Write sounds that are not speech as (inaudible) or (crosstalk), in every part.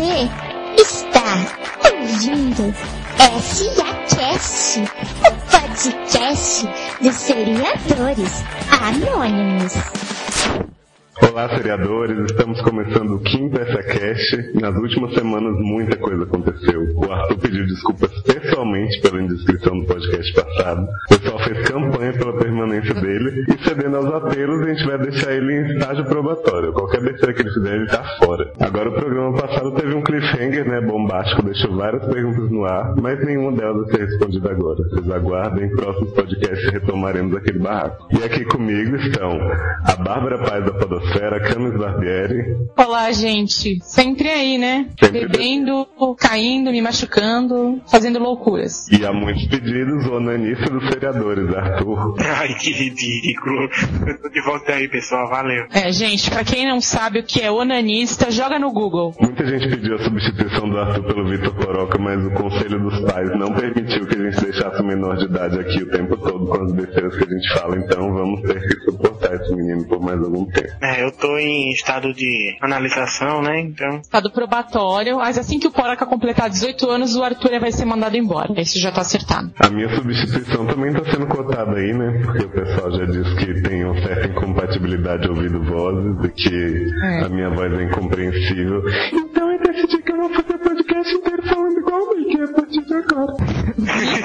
Você está ouvindo S.A.Cast, o podcast dos seriadores anônimos. Olá, seriadores! Estamos começando o quinto SACast. Nas últimas semanas, muita coisa aconteceu. O Arthur pediu desculpas pessoalmente pela indiscrição do podcast passado. O pessoal fez campanha pela permanência dele e, cedendo aos apelos, a gente vai deixar ele em estágio probatório. Qualquer besteira que ele fizer, ele tá fora. Agora, o programa passado teve um cliffhanger, né, bombástico, deixou várias perguntas no ar, mas nenhuma delas ser respondida agora. Vocês aguardem, próximos podcasts retomaremos aquele barraco. E aqui comigo estão a Bárbara Paz da Podosfera, Camis Barbieri. Olá, gente. Sempre aí, né? Sempre Bebendo, caindo, me machucando, fazendo loucuras. E há muitos pedidos, o onanista dos seriadores, Arthur. Ai, que ridículo. Eu tô de volta aí, pessoal. Valeu. É, gente, pra quem não sabe o que é onanista, joga no Google. Muita gente pediu a substituição do Arthur pelo Vitor Coroca, mas o conselho dos pais não permitiu que a gente deixasse o menor de idade aqui o tempo todo com as besteiras que a gente fala, então vamos ter que suportar esse menino por mais algum tempo. É, eu tô em estado de analisação, né? Então. Estado probatório, mas assim que o Poraca completar 18 anos, o Arthur vai ser mandado embora. Esse já tá acertado. A minha substituição também está sendo cotada aí, né? Porque o pessoal já disse que tem uma certa incompatibilidade ouvido-vozes e que É. a minha voz é incompreensível. Então decidi que eu vou fazer o podcast inteiro falando igual o Mickey a partir de agora.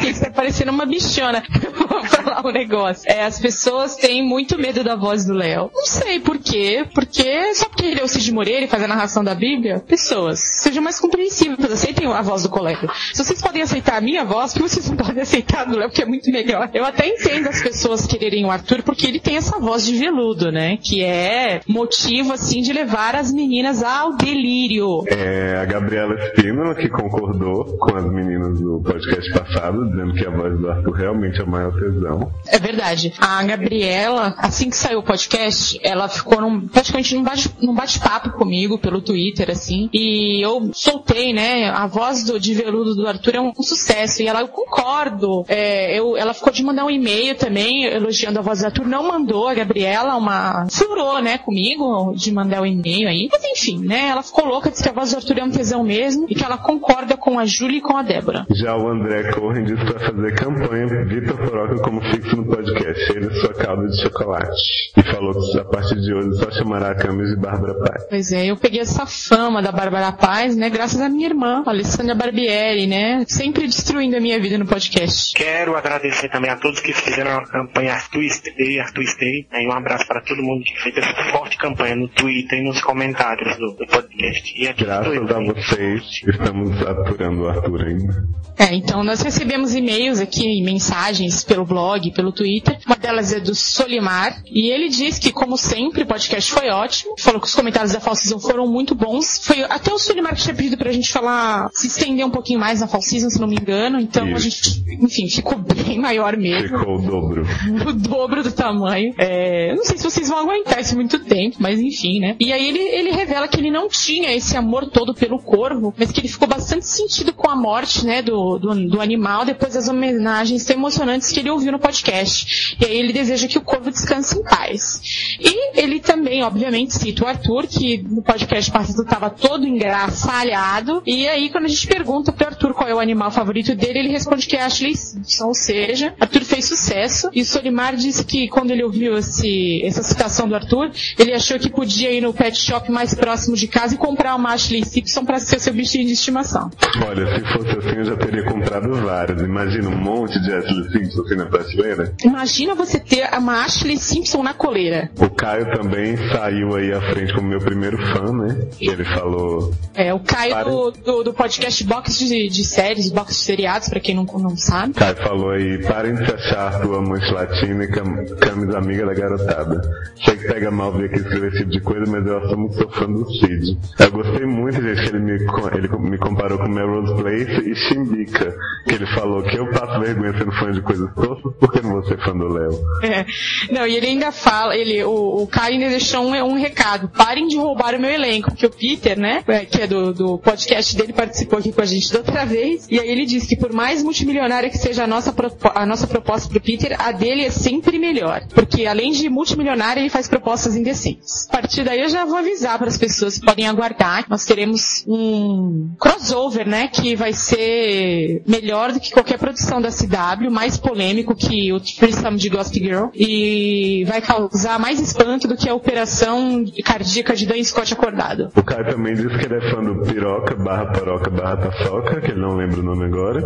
Isso tá parecendo uma bichona. (laughs) Vou falar um negócio. É, as pessoas têm muito medo da voz do Léo. Não sei por quê. Porque só porque ele é o Cid Moreira e faz a narração da Bíblia? Pessoas, sejam mais compreensíveis. Aceitem a voz do colega. Se vocês podem aceitar a minha voz, por que vocês não podem aceitar a do Léo, que é muito melhor? Eu até entendo as pessoas quererem o Arthur, porque ele tem essa voz de veludo, né? Que é motivo, assim, de levar as meninas ao delírio. É a Gabriela Spínola que concordou com as meninas do podcast passado, dizendo que a voz do Arthur realmente é o maior tesão. É verdade. A Gabriela, assim que saiu o podcast, ela ficou num, praticamente num bate- bate-papo comigo pelo Twitter, assim. E eu soltei, né? A voz do, de veludo do Arthur é um, sucesso. E ela, eu concordo. É, eu, ela ficou de mandar um e-mail também, elogiando a voz do Arthur. Não mandou a Gabriela uma. Furou, né, comigo, de mandar o e-mail aí. Mas enfim, né? Ela ficou louca, disse que a voz do Arthur é um tesão mesmo. E que ela concorda com a Júlia e com a Débora. Já o André Corren disse para fazer campanha Vitor Coroca como fixo no podcast, ele e sua calda de chocolate. E falou que a partir de hoje só chamará a Camis de Bárbara Paz. Pois é, eu peguei essa fama da Bárbara Paz, né, graças à minha irmã, Alessandra Barbieri, né, sempre destruindo a minha vida no podcast. Quero agradecer também a todos que fizeram a campanha Arthur Stay, Arthur Stay. Aí um abraço para todo mundo que fez essa forte campanha no Twitter e nos comentários do, do podcast. E aqui eu, Graças a hein? vocês, estamos aturando o Arthur ainda. É, então nós recebemos e-mails aqui, mensagens pelo blog, pelo Twitter. Uma delas é do Solimar, e ele diz que, como sempre, o podcast foi ótimo. Falou que os comentários da Fall Season foram muito bons. Foi até o Solimar que tinha pedido pra gente falar, se estender um pouquinho mais na Fall Season, se não me engano. Então a Isso. gente, enfim, ficou bem maior mesmo. Ficou o dobro. o dobro do tamanho. É, não sei se vocês vão aguentar isso muito tempo, mas enfim, né? E aí ele, ele revela que ele não tinha esse amor todo pelo corvo, mas que ele ficou bastante sentido com a morte, né, do, do, do animal depois das homenagens tão emocionantes que ele ouviu no podcast. E aí ele deseja que o corvo descanse em paz. E ele também, obviamente, cita o Arthur, que no podcast passado estava todo engraçalhado. E aí, quando a gente pergunta pro Arthur qual é o animal favorito dele, ele responde que é Ashley Simpson, ou seja, Arthur fez sucesso. E o Solimar disse que quando ele ouviu esse, essa citação do Arthur, ele achou que podia ir no pet shop mais próximo de casa e comprar uma Ashley Simpson para ser seu bichinho de estimação. Olha, se fosse assim eu já teria comprado vários. Imagina um monte de Ashley Simpson assim na prateleira. Imagina você ter uma Ashley Simpson na coleira. O Caio também saiu aí à frente como meu primeiro fã, né? Ele falou É, o Caio Pare. do, do, do podcast Box de, de séries, Box de seriados, pra quem não, não sabe. Caio falou aí, parem de se achar tua amante latina e cam camisa amiga da garotada. Sei que pega mal ver que escrever esse tipo de coisa, mas eu sou muito fã do Cid. Eu gostei muito, gente, que ele me, ele me comparou com Melrose Place e Chimbica. Que ele falou que eu passo vergonha sendo fã de coisas toscas porque não vou ser fã do Léo. É. Não, e ele ainda fala, ele, o, o Caio deixou um, um, recado. Parem de roubar o meu elenco, porque o Peter, né, é, que é do, do podcast dele, participou aqui com a gente da outra vez. E aí ele disse que por mais multimilionária que seja a nossa, a nossa proposta pro Peter, a dele é sempre melhor. Porque além de multimilionária, ele faz propostas indecentes. A partir daí eu já vou avisar para as pessoas que podem aguardar. Nós teremos um crossover, né, que vai ser melhor do que qualquer produção da CW, mais polêmico que o Threesome de Gossip Girl. E vai causar mais espanto do que a operação cardíaca de Dan Scott acordado. O Caio também disse que ele é fã do Piroca barra Paroca barra Paçoca, que ele não lembra o nome agora.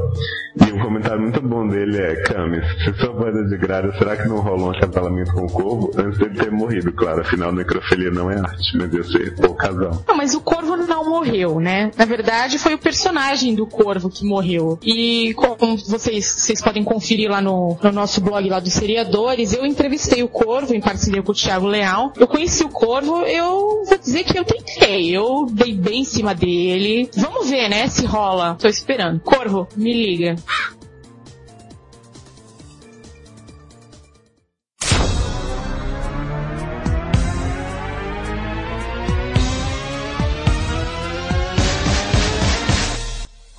E um comentário muito bom dele é, Camis, se sua voz é de grade, será que não rola um acasalamento com o corvo? Antes dele ter morrido, claro, afinal necrofilia não é arte, mas ia ser por casal. Não, mas o corvo não morreu, né? Na verdade, foi o personagem do corvo que morreu. E como vocês, vocês podem conferir lá no, no nosso blog lá dos seriadores, eu entrevistei o corvo em parceria com o Thiago Leal. Eu conheci o corvo, eu vou dizer que eu tentei. Eu dei bem em cima dele. Vamos ver, né, se rola. Tô esperando. Corvo, me liga.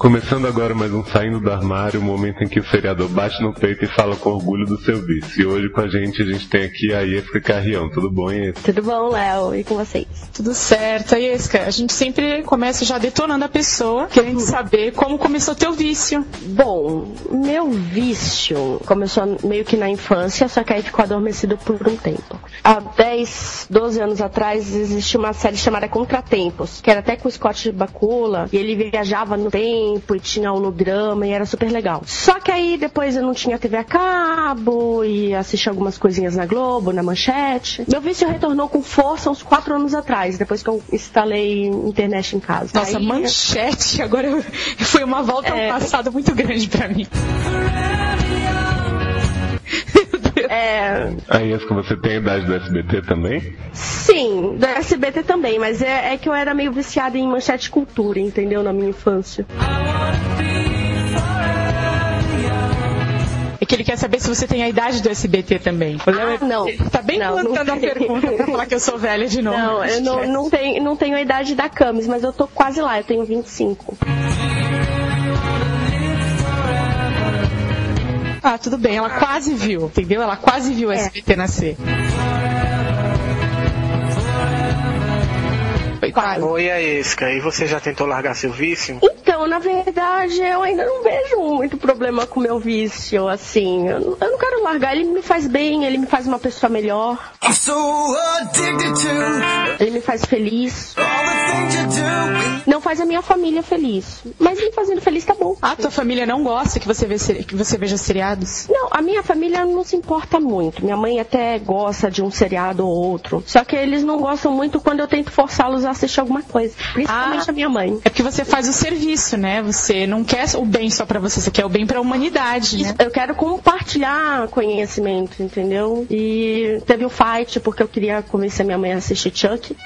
Começando agora mais um Saindo do Armário, o um momento em que o seriador bate no peito e fala com orgulho do seu vício. E hoje com a gente, a gente tem aqui a Iesca Carrião. Tudo bom, Iesca? Tudo bom, Léo. E com vocês? Tudo certo. Iesca, a gente sempre começa já detonando a pessoa, querendo saber como começou teu vício. Bom, meu vício começou meio que na infância, só que aí ficou adormecido por um tempo. Há 10, 12 anos atrás, existia uma série chamada Contratempos, que era até com o Scott Bakula, e ele viajava no tempo tempo e tinha holograma e era super legal. Só que aí depois eu não tinha TV a cabo e assisti algumas coisinhas na Globo, na Manchete. Meu vício retornou com força uns quatro anos atrás, depois que eu instalei internet em casa. Nossa, aí, Manchete, agora (laughs) foi uma volta é... ao passado muito grande para mim. É... Aí, que você tem a idade do SBT também? Sim, do SBT também, mas é, é que eu era meio viciada em manchete cultura, entendeu? Na minha infância. É que ele quer saber se você tem a idade do SBT também. Ah, não. Tá bem não, plantando a pergunta pra falar que eu sou velha de novo. Não, eu não, não, tenho, não tenho a idade da Camis, mas eu tô quase lá, eu tenho 25. Ah, tudo bem, ela quase viu, entendeu? Ela quase viu o é. SBT nascer. Quase. Oi, Aesca, e você já tentou largar seu vício? Então, na verdade, eu ainda não vejo muito problema com meu vício, assim. Eu não quero largar, ele me faz bem, ele me faz uma pessoa melhor. Ele me faz feliz. Não faz a minha família feliz. Mas me fazendo feliz tá bom. Ah, tua família não gosta que você, vê, que você veja seriados? Não, a minha família não se importa muito. Minha mãe até gosta de um seriado ou outro. Só que eles não gostam muito quando eu tento forçá-los a assistir alguma coisa. Principalmente ah, a minha mãe. É porque você faz o serviço, né? Você não quer o bem só para você, você quer o bem para a humanidade, né? Eu quero compartilhar conhecimento, entendeu? E teve um fight porque eu queria convencer minha mãe a assistir Chuck.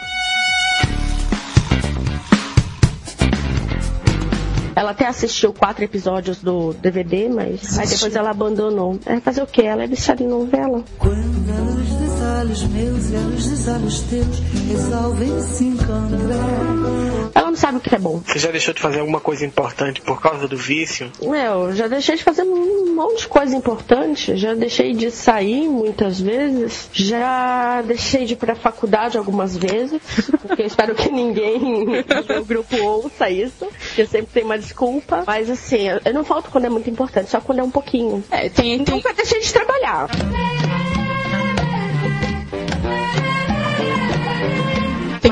Ela até assistiu quatro episódios do DVD, mas aí depois ela abandonou. É fazer o quê? Ela é viciada em novela. Quando olhos meus e a luz dos olhos teus resolvem se encontrar. Ela não sabe o que é bom. Você já deixou de fazer alguma coisa importante por causa do vício? Eu já deixei de fazer um monte de coisa importante. Já deixei de sair muitas vezes. Já deixei de ir pra faculdade algumas vezes. Porque eu espero que ninguém no grupo ouça isso. Porque sempre tem uma desculpa. Mas assim, eu não falto quando é muito importante, só quando é um pouquinho. É, tem, tem... Nunca deixei de trabalhar.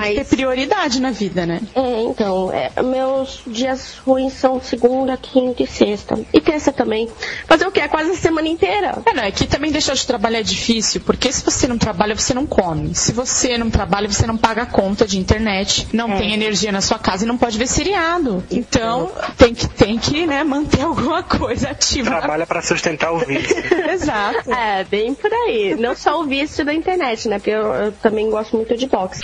Mas... que ter prioridade na vida, né? É, então, é, meus dias ruins são segunda, quinta e sexta. E terça também. Fazer o quê? É quase a semana inteira. É, não, aqui também deixar de trabalhar é difícil, porque se você não trabalha, você não come. Se você não trabalha, você não paga a conta de internet, não é. tem energia na sua casa e não pode ver seriado. Então, tem que, tem que né, manter (laughs) alguma coisa ativa. Trabalha para sustentar o vício. (laughs) Exato. É, bem por aí. Não só o vício da internet, né? Porque eu, eu também gosto muito de boxe.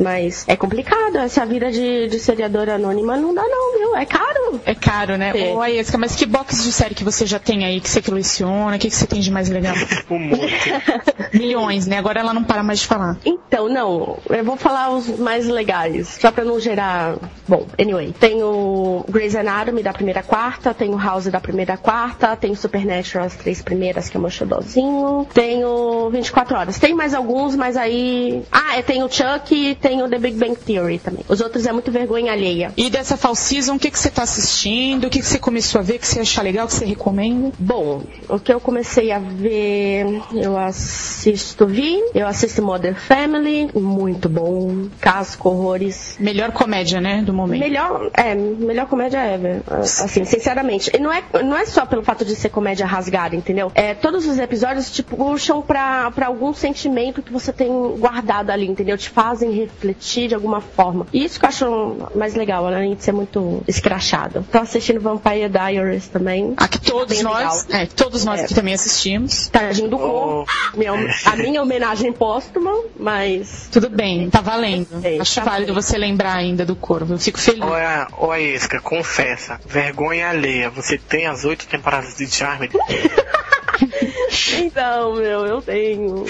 Mas é complicado, essa vida de, de seriadora anônima não dá não, viu? É caro. É caro, né? É. Ô, Aesca, mas que box de série que você já tem aí, que você coleciona? O que, que você tem de mais legal? (laughs) Um monte. (laughs) Milhões, né? Agora ela não para mais de falar. Então, não, eu vou falar os mais legais, só pra não gerar. Bom, anyway. Tem o Grey's Anatomy da primeira quarta, tem o House da primeira quarta, tem o Supernatural as três primeiras, que é o meu xodózinho, tem o 24 Horas. Tem mais alguns, mas aí. Ah, é, tem o Chuck tem o The Big Bang Theory também. Os outros é muito vergonha alheia. E dessa Fall Season, o que, que você tá assistindo? O que, que você começou a ver, que você achar legal, que você recomenda? Bom, o que eu comecei a ver, eu assisto Vi, eu assisto Modern Family, muito bom, casco, horrores. Melhor comédia, né? Do momento. Melhor, é, melhor comédia ever, assim, sinceramente. E não é, não é só pelo fato de ser comédia rasgada, entendeu? É, todos os episódios te puxam pra, pra algum sentimento que você tem guardado ali, entendeu? Te fazem refletir de alguma forma. E isso que eu acho mais legal, além de ser muito escrachado. Tô assistindo Vampire Diaries também. A que todos Bem nós, é, todos nós É. aqui também assistimos. Tadinho do corpo. Oh. Minha- a minha homenagem póstuma, mas. Tudo bem, tá valendo. Sei, Acho tá válido você lembrar ainda do corvo. Eu fico feliz. Ô, a- ô Aesca, confessa, vergonha alheia, você tem as oito temporadas de Charmed? (laughs) Então, meu, eu tenho.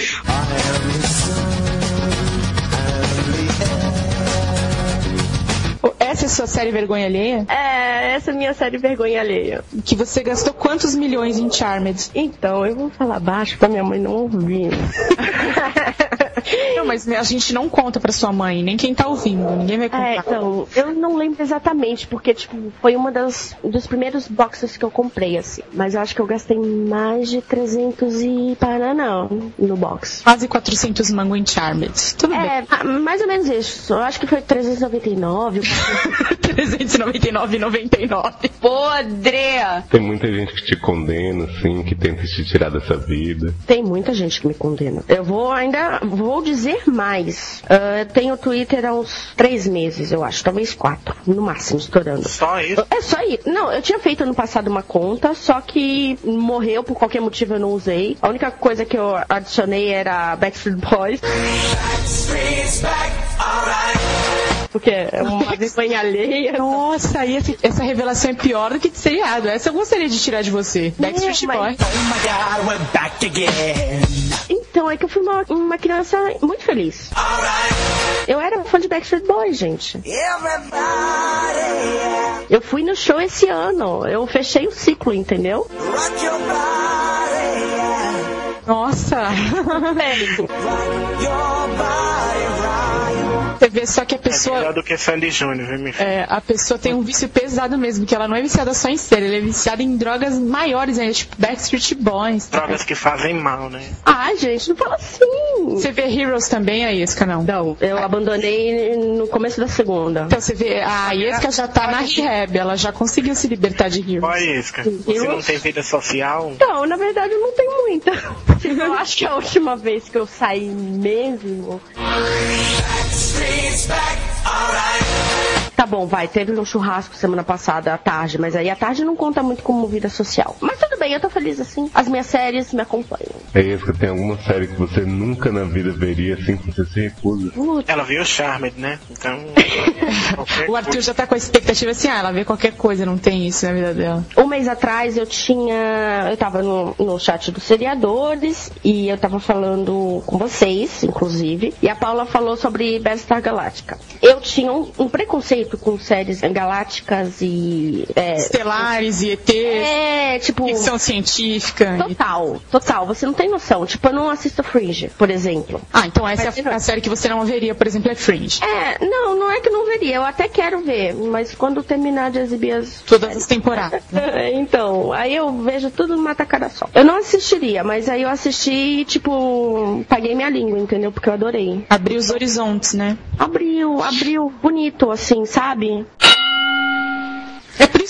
Essa é a sua série Vergonha Alheia? É, essa é a minha série Vergonha Alheia. Que você gastou quantos milhões em Charmed? Então, eu vou falar baixo pra minha mãe não ouvir. (laughs) (laughs) Não, mas a gente não conta pra sua mãe, nem quem tá ouvindo. Ninguém vai É, contar. então, eu não lembro exatamente, porque, tipo, foi uma das dos primeiros boxes que eu comprei, assim. Mas eu acho que eu gastei mais de 300 e paranã no box. Quase 400 mango Charmed. Tudo É, ah, mais ou menos isso. Eu acho que foi 399. bem. 399,99. Podre! Tem muita gente que te condena, assim, que tenta te tirar dessa vida. Tem muita gente que me condena. Eu vou ainda, vou dizer mais. Ah, eu tenho Twitter há uns três meses, eu acho. Talvez quatro, no máximo, estourando. Só isso? É só isso. Não, eu tinha feito ano passado uma conta, só que morreu por qualquer motivo eu não usei. A única coisa que eu adicionei era Backstreet Boys. Porque é uma vergonha alheia. Nossa, esse- essa revelação é pior do que de seriado. Essa eu gostaria de tirar de você. Backstreet mas- Boy. Então, é que eu fui uma, uma criança muito feliz. Eu era fã de Backstreet Boys, gente. Eu fui no show esse ano. Eu fechei o ciclo, entendeu? Nossa. (laughs) Você vê só que a É pessoa. melhor do que Sandy Júnior, viu, minha filha? É, a pessoa tem um vício pesado mesmo, que ela não é viciada só em série, ela é viciada em drogas maiores ainda, tipo Backstreet Boys. Drogas que fazem mal, né? Ai, gente, não fala assim. Você vê Heroes também, a Isca, não? Não, eu abandonei no começo da segunda. Então você vê, a Isca já tá na rehab, ela já conseguiu se libertar de Ó, Heroes. Aesca, você não tem vida social? Não, na verdade eu não tenho muita. (laughs) Eu acho que a última vez que eu saí mesmo. it's back, alright. Tá bom, vai. Teve um churrasco semana passada à tarde, mas aí à tarde não conta muito como vida social. Mas tudo bem, eu tô feliz assim. As minhas séries me acompanham. É isso que tem alguma série que você nunca na vida veria, assim, que você se recusa. Putz, Ela viu Charmed, né? Então. (laughs) O Arthur coisa. já tá com a expectativa assim, ah, ela vê qualquer coisa, não tem isso na vida dela. Um mês atrás eu tinha. Eu tava no, no chat dos seriadores e eu tava falando com vocês, inclusive, e a Paula falou sobre Battlestar Galáctica. Eu tinha um, um preconceito com séries galácticas e. É, Estelares e ET, é tipo. ficção científica. Total, total. Você não tem noção. Tipo, eu não assisto Fringe, por exemplo. Ah, então essa Mas é a, a série que você não veria, por exemplo, é Fringe. É, não, é eu não veria. Eu até quero ver, mas quando terminar de exibir as Todas as temporadas. (laughs) Então, aí eu vejo tudo numa tacada só. Eu não assistiria, mas aí eu assisti e, tipo, paguei minha língua, entendeu? Porque eu adorei. Abrir os horizontes, né? Abriu, abriu, bonito, assim, sabe?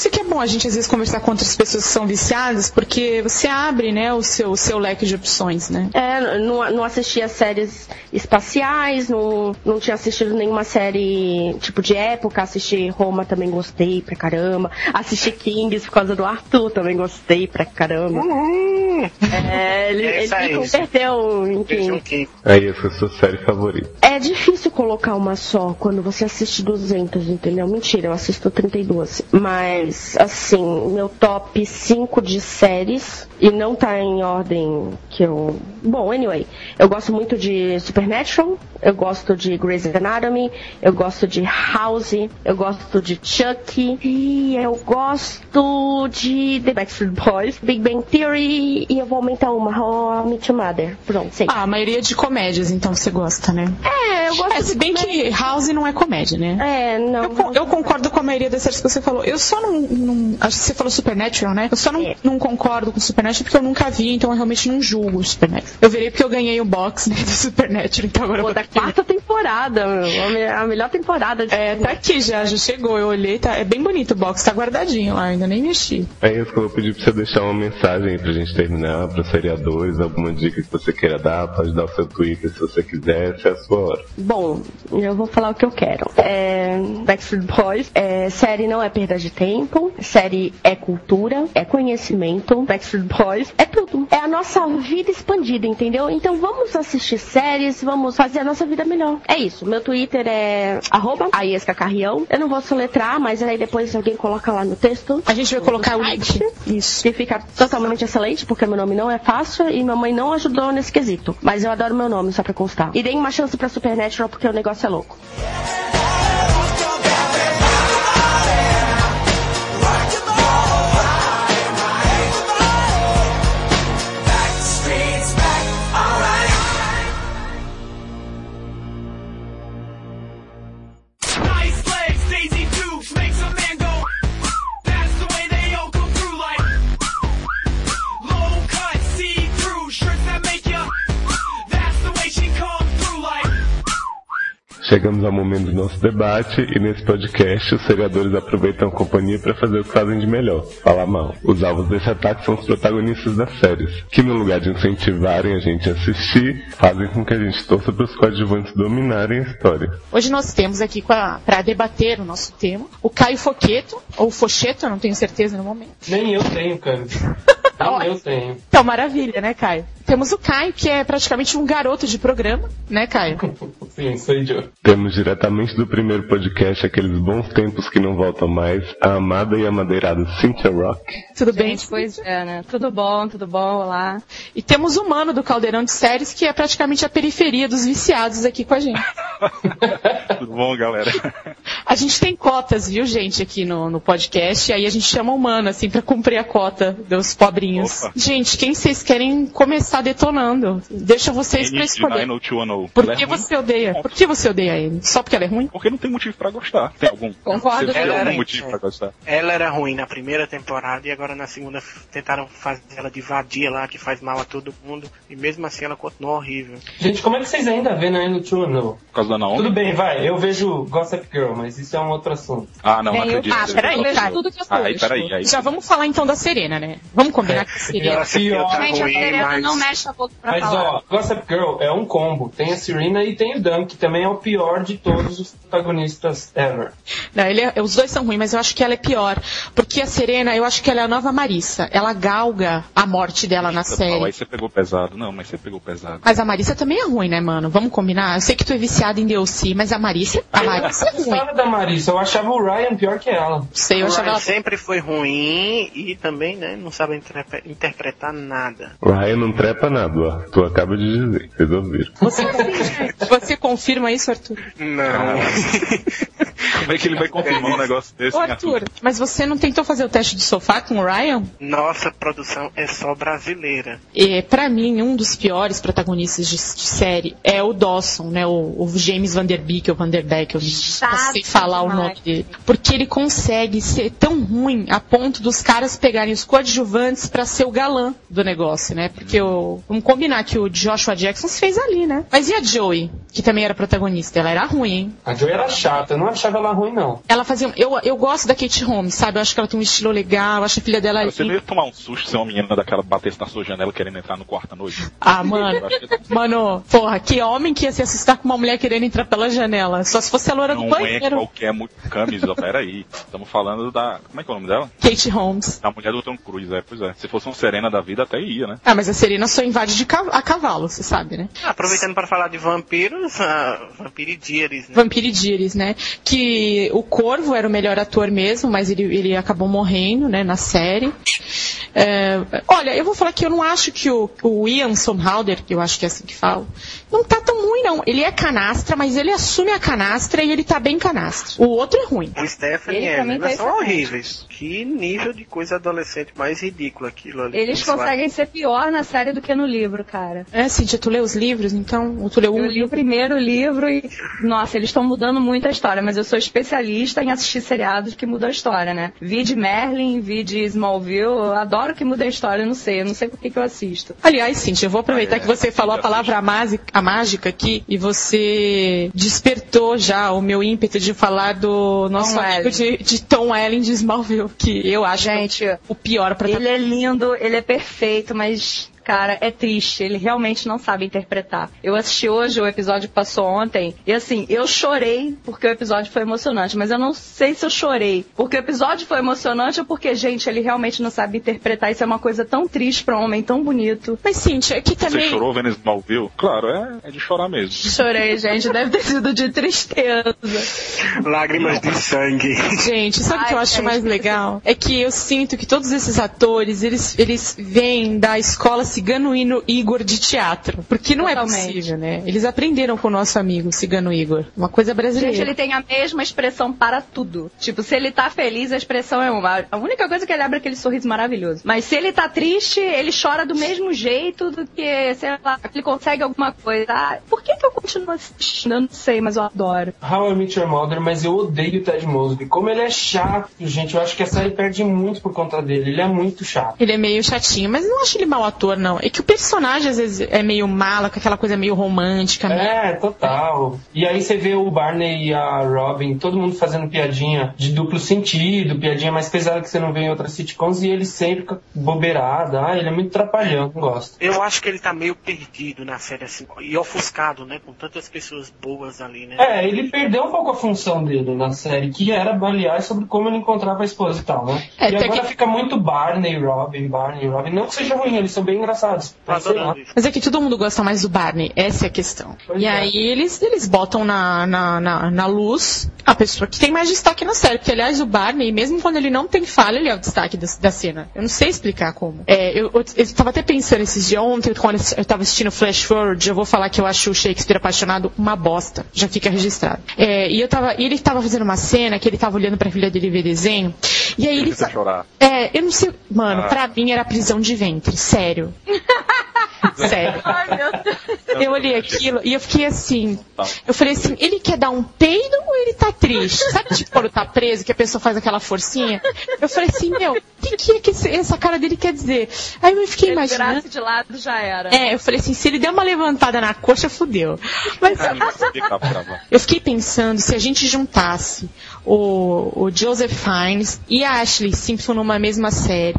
Isso que é bom a gente às vezes conversar com outras pessoas que são viciadas, porque você abre, né, o seu, o seu leque de opções, né? É, não, não assistia séries espaciais, não, não tinha assistido nenhuma série tipo de época, assisti Roma também gostei pra caramba, assisti Kings por causa do Arthur também gostei pra caramba. Uhum. É, ele, É ele me converteu em Kings. Aí essa é a sua série favorita. É difícil colocar uma só quando você assiste 200, entendeu? Mentira, eu assisto 32. Mas, assim, meu top 5 de séries, e não tá em ordem que eu. Bom, anyway, eu gosto muito de Supernatural, eu gosto de Grey's Anatomy, eu gosto de House, eu gosto de Chuck, e eu gosto de The Backstreet Boys, Big Bang Theory, e eu vou aumentar uma, How I Met Your Mother. Pronto, sei. Ah, a maioria de comédias, então você gosta, né? É, eu gosto É, se de bem comédia. que House não é comédia, né? É, não. Eu, eu concordo com a maioria das séries que você falou. Eu só não, não- Acho que você falou Supernatural, né? Eu só não, É. não concordo com Supernatural porque eu nunca vi, então eu realmente não julgo o Supernatural. Eu virei porque eu ganhei o box né, do Supernatural, então agora eu Pô, vou da que- quarta temporada, meu. A me- A melhor temporada. de- É, tá aqui já, já chegou. Eu olhei, tá, é bem bonito o box, tá guardadinho lá, ainda nem mexi. É isso que eu vou pedir pra você deixar uma mensagem aí pra gente terminar, pros seriadores, alguma dica que você queira dar, pode dar o seu Twitter se você quiser, essa é a sua hora. Bom, eu vou falar o que eu quero. É, Backstreet Boys, é, série não é perda de tempo, série é cultura, é conhecimento, Backstreet Boys é tudo. É a nossa vida expandida, entendeu? Então vamos assistir séries, vamos fazer a nossa vida melhor. É isso. Meu Twitter é arroba Carrião. Eu não vou soletrar, mas aí depois alguém coloca lá no texto. A gente vai colocar o link. Isso. Que fica totalmente excelente, porque meu nome não é fácil e minha mãe não ajudou nesse quesito. Mas eu adoro meu nome, só pra constar. E deem uma chance pra Supernatural, porque o negócio é louco. Nice Chegamos ao momento do nosso debate e nesse podcast os seriadores aproveitam a companhia para fazer o que fazem de melhor, falar mal. Os alvos desse ataque são os protagonistas das séries, que no lugar de incentivarem a gente a assistir, fazem com que a gente torça para os coadjuvantes dominarem a história. Hoje nós temos aqui para debater o nosso tema o Caio Foqueto, ou Focheto, eu não tenho certeza no momento. Nem eu tenho, cara. (laughs) Nem eu tenho. Então, maravilha, né, Caio? Temos o Caio, que é praticamente um garoto de programa, né, Caio? (laughs) Sim, sou idiota. Temos diretamente do primeiro podcast, aqueles bons tempos que não voltam mais, a amada e amadeirada Cynthia Rock. Tudo bem? Gente, pois é, né? Tudo bom, tudo bom, olá. E temos o Mano do Caldeirão de Séries, que é praticamente a periferia dos viciados aqui com a gente. (laughs) Tudo bom, galera? A gente tem cotas, viu, gente, aqui no, no podcast, e aí a gente chama o Mano, assim, pra cumprir a cota dos pobrinhos. Opa. Gente, quem vocês querem começar detonando? Deixa vocês pra escolher. 90210. Por Ela é que ruim? você odeia? Por que você odeia ele? Só porque ela é ruim? Porque não tem motivo pra gostar. Tem algum? (laughs) Concordo. Você tem Ela algum era- motivo pra gostar? ela era ruim na primeira temporada e agora na segunda tentaram fazer ela de vadia lá, que faz mal a todo mundo. E mesmo assim ela continuou horrível. Gente, como é que vocês ainda vê na N2 não? Por causa da Naomi? Tudo bem, vai. Eu vejo Gossip Girl, mas isso é um outro assunto. Ah, não, não eu- acredito. ah, peraí, Caio. tudo que eu Ah, aí, peraí, aí. Já vamos falar então da Serena, né? Vamos combinar a. Ela sempre pior. Gente, a ruim, Serena mas... não mexe a boca pra Mas falar. ó, Gossip Girl é um combo. Tem a Serena e tem o Dan, que também é o pior de todos os protagonistas ever. Não, ele é- os dois são ruins, mas eu acho que ela é pior. Porque a Serena, eu acho que ela é a nova Marissa. Ela galga a morte dela na série. aí você pegou pesado. Não, mas você pegou pesado. Mas a Marissa também é ruim, né, mano? Vamos combinar? Eu sei que tu é viciado em DLC, mas a Marissa, a Marissa é Eu ruim. gostava da Marissa, eu achava o Ryan pior que ela. Sei, eu achava Ryan ela... sempre foi ruim e também, né, não sabe interpre- interpretar nada. Ryan não trepa nada, ó. Tu acaba de dizer, vocês ouviram. Você, você confirma isso, Arthur? Não. (laughs) Como é que ele vai confirmar um negócio desse, Ô, Arthur, mas você não tentou fazer o teste de sofá com o Ryan? Nossa produção é só brasileira. E, pra mim, um dos piores protagonistas de, de série é o Dawson, né? O, o James Van Der Beek ou Van Der Beek, eu não Chato sei falar o demais. nome dele. Porque ele consegue ser tão ruim a ponto dos caras pegarem os coadjuvantes pra ser o galã do negócio, né? Porque o, vamos combinar que o Joshua Jackson se fez ali, né? Mas e a Joey, que também era protagonista? Ela era ruim, hein? A Joey era chata, eu não achava achava ela ruim, não. Ela fazia. Eu, eu gosto da Kate Holmes, sabe? Eu acho que ela tem um estilo legal, eu acho a filha dela. Você não ia tomar um susto se uma menina daquela batesse na sua janela querendo entrar no quarto à noite? Ah, mano. Mano, porra, que homem que ia se assustar com uma mulher querendo entrar pela janela? Só se fosse a loura do Não é banheiro. qualquer camisa, peraí. Estamos falando da. Como é que é o nome dela? Kate Holmes. Da mulher do Tom Cruise, é, pois é. Se fosse um Serena da vida, até ia, né? Ah, mas a Serena só invade de ca- a cavalo, você sabe, né? Ah, aproveitando para falar de vampiros, ah, Vampiridiaris, né? Vampiridiris, né? Que o Corvo era o melhor ator mesmo, mas ele, ele acabou morrendo, né, na série. É, olha, eu vou falar que eu não acho que o, o Ian Somerhalder, que eu acho que é assim que fala, não tá tão ruim, não. Ele é canastra, mas ele assume a canastra e ele tá bem canastra. O outro é ruim. O Stephanie Ele e também Evelyn tá são horríveis. Que nível de coisa adolescente mais ridículo aquilo ali. Eles conseguem ser pior na série do que no livro, cara. É, Cintia, tu lê os livros, então? Ou tu leu Eu um li o primeiro livro e, nossa, eles estão mudando muito a história, mas eu sou especialista em assistir seriados que mudam a história, né? Vi de Merlin, vi de Smallville, eu adoro que muda a história, eu não sei, eu não sei por que, que eu assisto. Aliás, Cintia, eu vou aproveitar Ah, é. que você falou a palavra mágica, a mágica aqui e você despertou já o meu ímpeto de falar do nosso Tom amigo de, de Tom Ellen de Smallville, que eu acho Gente, o pior pra ele é lindo, ele é perfeito, mas. Cara, é triste, ele realmente não sabe interpretar. Eu assisti hoje o episódio que passou ontem, e assim, eu chorei porque o episódio foi emocionante, mas eu não sei se eu chorei porque o episódio foi emocionante ou porque, gente, ele realmente não sabe interpretar. Isso é uma coisa tão triste pra um homem tão bonito. Mas, Cintia, aqui Você também. chorou vendo Smallville? Claro, é, é de chorar mesmo. Chorei, gente, deve ter sido de tristeza. Lágrimas de sangue. Gente, sabe o que eu acho gente, mais legal? É que eu sinto que todos esses atores, eles, eles vêm da escola Cigano Hino Igor de teatro. Porque não é Totalmente. possível, né? Eles aprenderam com o nosso amigo Cigano Igor. Uma coisa brasileira. Gente, ele tem a mesma expressão para tudo. Tipo, se ele tá feliz, a expressão é uma. A única coisa que ele abre é aquele sorriso maravilhoso. Mas se ele tá triste, ele chora do mesmo jeito do que, sei lá, que ele consegue alguma coisa. Ah, por que, que eu continuo assistindo? Eu não sei, mas eu adoro. How I Met Your Mother, mas eu odeio o Ted Mosby. Como ele é chato, gente. Eu acho que a série perde muito por conta dele. Ele é muito chato. Ele é meio chatinho, mas não acho ele mau ator, não. É que o personagem, às vezes, é meio mala, com aquela coisa meio romântica. meio- É, total. E aí você vê o Barney e a Robin, todo mundo fazendo piadinha de duplo sentido, piadinha mais pesada que você não vê em outras sitcoms, e ele sempre com a bobeirada. Ah, ele é muito trapalhão, não gosto. Eu acho que ele tá meio perdido na série, assim, e ofuscado, né? Com tantas pessoas boas ali, né? É, ele perdeu um pouco a função dele na série, que era, aliás, sobre como ele encontrava a esposa e tal, né? É, e agora que- fica muito Barney e Robin, Barney e Robin. Não que seja ruim, eles são bem engraçados. Mas adorando isso. Mas é que todo mundo gosta mais do Barney, essa é a questão. Pois e é. aí eles, eles botam na, na, na, na luz a pessoa que tem mais destaque na série. Porque, aliás, o Barney, mesmo quando ele não tem falha, ele é o destaque da, da cena. Eu não sei explicar como. É, eu, eu, eu tava até pensando esses dias, ontem, quando eu tava assistindo Flash Forward, eu vou falar que eu acho o Shakespeare apaixonado uma bosta. Já fica registrado. É, e eu tava, e ele tava fazendo uma cena que ele tava olhando pra filha dele ver desenho. E aí ele. Chorar. É, eu não sei. Mano, Ah. pra mim era prisão de ventre, sério. (laughs) sério. Ai, meu Deus. Eu olhei aquilo e eu fiquei assim. Tá. Eu falei assim, ele quer dar um peido ou ele tá triste? Sabe tipo quando tá preso, que a pessoa faz aquela forcinha? Eu falei assim, meu, o que, que é que essa cara dele quer dizer? Aí eu fiquei Ele imaginando. de lado já era. É, eu falei assim, se ele der uma levantada na coxa, fudeu. Mas eu fiquei pensando se a gente juntasse o, o Joseph Fiennes e a Ashley Simpson numa mesma série,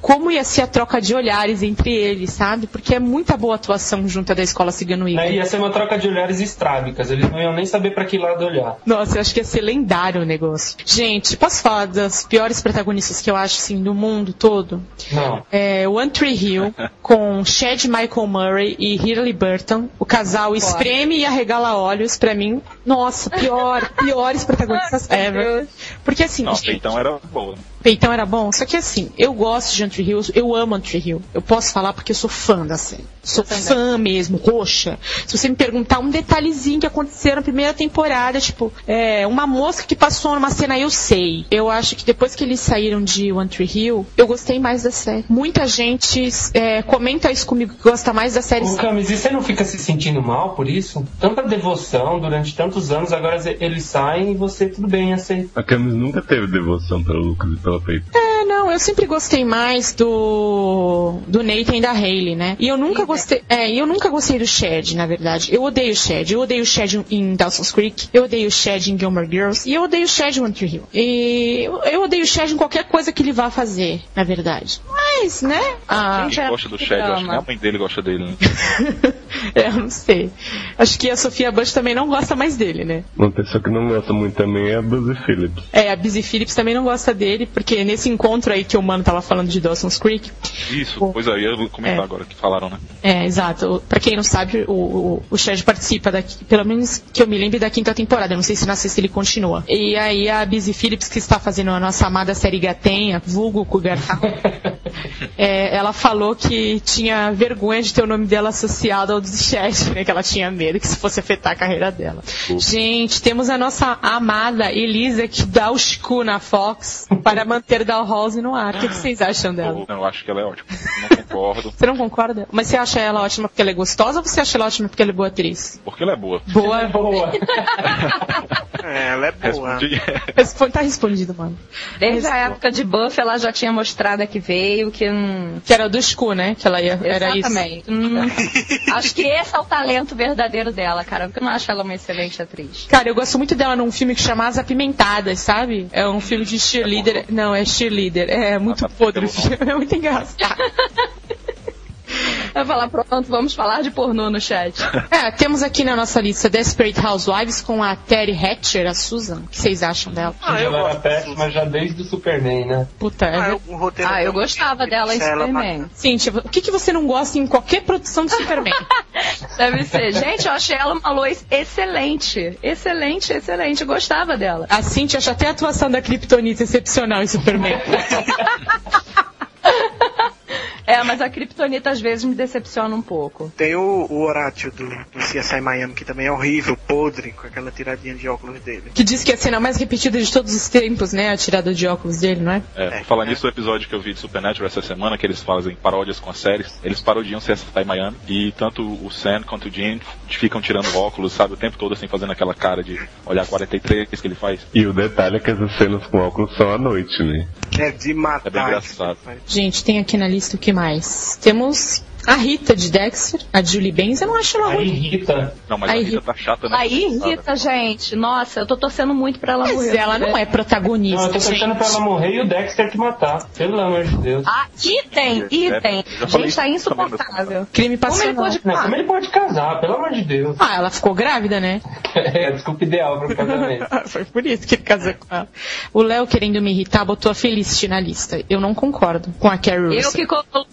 como ia ser a troca de olhares entre eles, sabe? Porque é muita boa atuação junto da escola Cigano Igor. Né? Ia ser uma troca de olhares estrábicas, eles não iam nem saber pra que lado olhar. Nossa, eu acho que ia ser lendário o negócio. Gente, posso falar das piores protagonistas que eu acho, assim, do mundo todo? Não. É One Tree Hill, (laughs) com Chad Michael Murray e Hilary Burton. O casal espreme e arregala olhos, pra mim. Nossa, pior, piores protagonistas Meu (laughs) ever. Deus. Porque assim, Nossa, gente, então era boa. Peitão era bom, só que assim, eu gosto de One Tree Hill, eu amo One Tree Hill. Eu posso falar porque eu sou fã da série. Sou fã mesmo, roxa. Se você me perguntar um detalhezinho que aconteceu na primeira temporada, tipo, é, uma mosca que passou numa cena, eu sei. Eu acho que depois que eles saíram de One Tree Hill, eu gostei mais da série. Muita gente é, comenta isso comigo, que gosta mais da série. Ô, Camis, e você não fica se sentindo mal por isso? Tanta devoção durante tantos anos, agora eles saem e você tudo bem, aceita. A Camis nunca teve devoção pelo Lucas e pela Peita. É, não, Não, eu sempre gostei mais do do Nathan e da Hayley, né? E eu nunca gostei, é, eu nunca gostei do Shed, na verdade. Eu odeio o Shed. Eu odeio o Shed em Dawson's Creek. Eu odeio o Shed em Gilmore Girls. E eu odeio o Shed em One Tree Hill. E eu, eu odeio o Shed em qualquer coisa que ele vá fazer, na verdade. Mas, né? Ah, Quem gosta do Chad? Eu acho que nem a mãe dele gosta dele, né? (laughs) é, eu não sei. Acho que a Sofia Bush também não gosta mais dele, né? Uma pessoa que não gosta muito também é a Buzzy Phillips. É, a Busy Phillips também não gosta dele, porque nesse encontro aí que o mano tava falando de Dawson's Creek, Isso, pois aí, eu vou comentar É. agora que falaram, né? É, exato. Pra quem não sabe, o, o, o Chad participa, daqui, pelo menos que eu me lembre, da quinta temporada. Eu Não sei se na sexta ele continua. E aí a Busy Phillips, que está fazendo a nossa amada série Gatenha, vulgo Cougar Town, (laughs) é, ela falou que tinha vergonha de ter o nome dela associado ao do Chad, né? Que ela tinha medo que isso fosse afetar a carreira dela. Gente, temos a nossa amada Elisa, que dá o Chico na Fox para manter Dalhousie no ar. O que, vocês acham dela? Não, eu acho que ela é ótima. Não concordo, Você não concorda? Mas você acha ela ótima porque ela é gostosa ou você acha ela ótima porque ela é boa atriz? porque ela é boa. Boa. Boa. (laughs) É, ela é boa. Respondi. Respo- Tá respondido, mano. Desde a época de Buff, ela já tinha mostrado que veio, que não. Que era o do Scu, né? Que ela ia. Era isso. Exatamente. Hum, (laughs) acho que esse é o talento verdadeiro dela, cara. Porque eu não acho ela uma excelente atriz. Cara, eu gosto muito dela num filme que chama As Apimentadas, sabe? É um filme de cheerleader. Não, é cheerleader. É muito Ah, podre o pelo filme. É muito engraçado. Vai falar, pronto, vamos falar de pornô no chat. É, temos aqui na nossa lista Desperate Housewives com a Terry Hatcher, a Susan. O que vocês acham dela? Ah, eu ela era gosto péssima já desde o Superman, né? Puta, é Ah, eu- o roteiro Ah, eu gostava dela em Superman. Cíntia, o que, que você não gosta em qualquer produção de Superman? (laughs) Deve ser. Gente, eu achei ela uma luz excelente. Excelente, excelente. Eu gostava dela. A Cintia acha até a atuação da Kryptonita excepcional em Superman. (laughs) É, mas a Kryptonita às vezes me decepciona um pouco. Tem o, o Horatio do, do CSI Miami, que também é horrível, podre, com aquela tiradinha de óculos dele. que diz que é a cena mais repetida de todos os tempos, né? A tirada de óculos dele, não é? É, É. falar nisso, o episódio que eu vi de Supernatural essa semana, que eles fazem paródias com as séries, eles parodiam CSI Miami, e tanto o Sam quanto o Gene ficam tirando óculos, sabe, o tempo todo assim, fazendo aquela cara de olhar 43 que ele faz. E o detalhe é que essas cenas com óculos são à noite, né? É de matar. É bem engraçado. Gente, tem aqui na lista o que mais? Temos a Rita de Dexter, a Julie Benz, eu não acho ela Aí ruim. Irrita. Não, mas Aí, a Rita tá chata, né? Aí irrita, gente. Nossa, eu tô torcendo muito pra ela Mas morrer. ela não é Não, eu protagonista, tô torcendo pra ela gente. morrer e o Dexter que matar. Pelo amor de Deus. Ah, item, item. Eu já falei Gente, tá insuportável. Crime Como ele passional. pode... Não, como ele pode casar? Pelo amor de Deus. Ah, ela ficou grávida, né? (laughs) É a desculpa ideal pro casamento. (laughs) Foi por isso que ele casou com ela. O Léo, querendo me irritar, botou a Felicity na lista. Eu não concordo com a Carrie Eu que coloquei.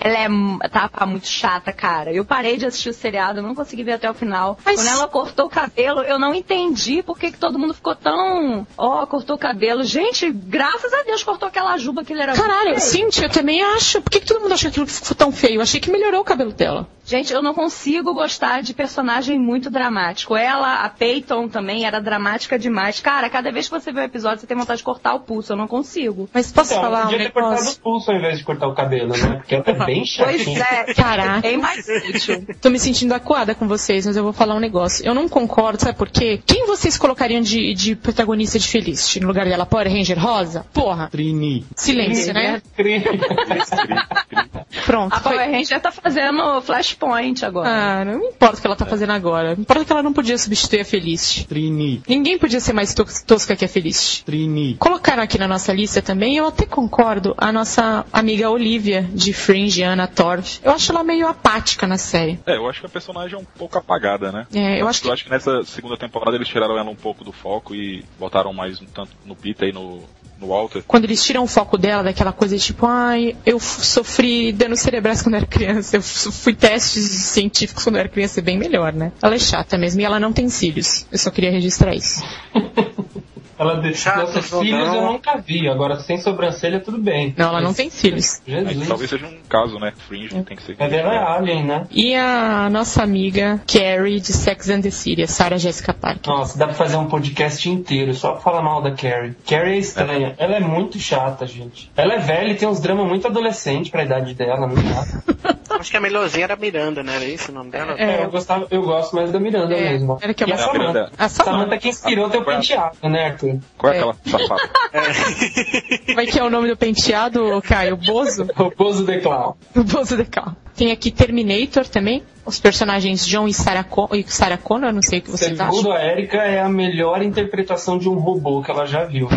Ela é tava muito chata, cara. Eu parei de assistir o seriado, eu não consegui ver até o final. Mas- Quando ela cortou o cabelo, eu não entendi por que, que todo mundo ficou tão. Ó, cortou o cabelo. Gente, graças a Deus cortou aquela juba que ele era. Caralho. Cintia, eu também acho. Por que, que todo mundo acha que aquilo ficou tão feio? Eu achei que melhorou o cabelo dela. Gente, eu não consigo gostar de personagem muito dramático. Ela, a Peyton também, era dramática demais. Cara, cada vez que você vê o episódio, você tem vontade de cortar o pulso. Eu não consigo. Mas posso Então, falar um podia ter cortado o negócio? pulso ao invés de cortar o cabelo, né? Porque ela é bem Pois chatinha. é, Caraca. bem mais útil. Tô me sentindo acuada com vocês, mas eu vou falar um negócio. Eu não concordo, sabe por quê? Quem vocês colocariam de, de protagonista de Felicity no lugar dela? Power Ranger Rosa? Porra. Trini. Silêncio, né? (laughs) Pronto. A foi- Power Ranger tá fazendo Flashpoint agora. Ah, não importa o que ela tá fazendo agora. Importa que ela não podia substituir a Felicity. Trini. Ninguém podia ser mais to- tosca que a Felicity. Trini. Colocaram aqui na nossa lista também, eu até concordo, a nossa amiga Olivia, de Fringe, Ana Torv. Eu acho ela meio apática na série. É, eu acho que a personagem é um pouco apagada, né? É, eu acho que Eu acho que nessa segunda temporada eles tiraram ela um pouco do foco e botaram mais um tanto no Peter e no, no Walter. quando eles tiram o foco dela daquela coisa de tipo, ai, eu sofri danos cerebrais quando era criança, eu fui testes científicos quando era criança, é bem melhor, né? Ela é chata mesmo e ela não tem cílios. Eu só queria registrar isso. (laughs) Ela deixou cílios não. eu nunca vi. Agora, sem sobrancelha, tudo bem. Não, ela não tem cílios. Aí, Jesus. talvez seja um caso, né? Fringe, tem que ser. Mas ela é alien, né? E a nossa amiga Carrie de Sex and the City, a Sarah Jessica Parker. Nossa, dá pra fazer um podcast inteiro só pra falar mal da Carrie. Carrie é estranha. Ela é muito chata, gente. Ela é velha e tem uns dramas muito adolescentes pra idade dela, não dá. (laughs) Acho que a melhorzinha era Miranda, né? Era isso o nome dela? É, eu, gostava, eu gosto mais da Miranda É, mesmo. era que eu e a. Samantha. A Samantha. Samantha que inspirou teu penteado, né, Arthur? Qual é, É. aquela safada? (laughs) Como é que é o nome do penteado, Caio? Bozo? O Bozo de Clown. O Bozo de Cal. Tem aqui Terminator também. Os personagens John e Sarah, Con e Sarah Connor, não sei o que vocês acham. Segundo a Erika, é a melhor interpretação de um robô que ela já viu.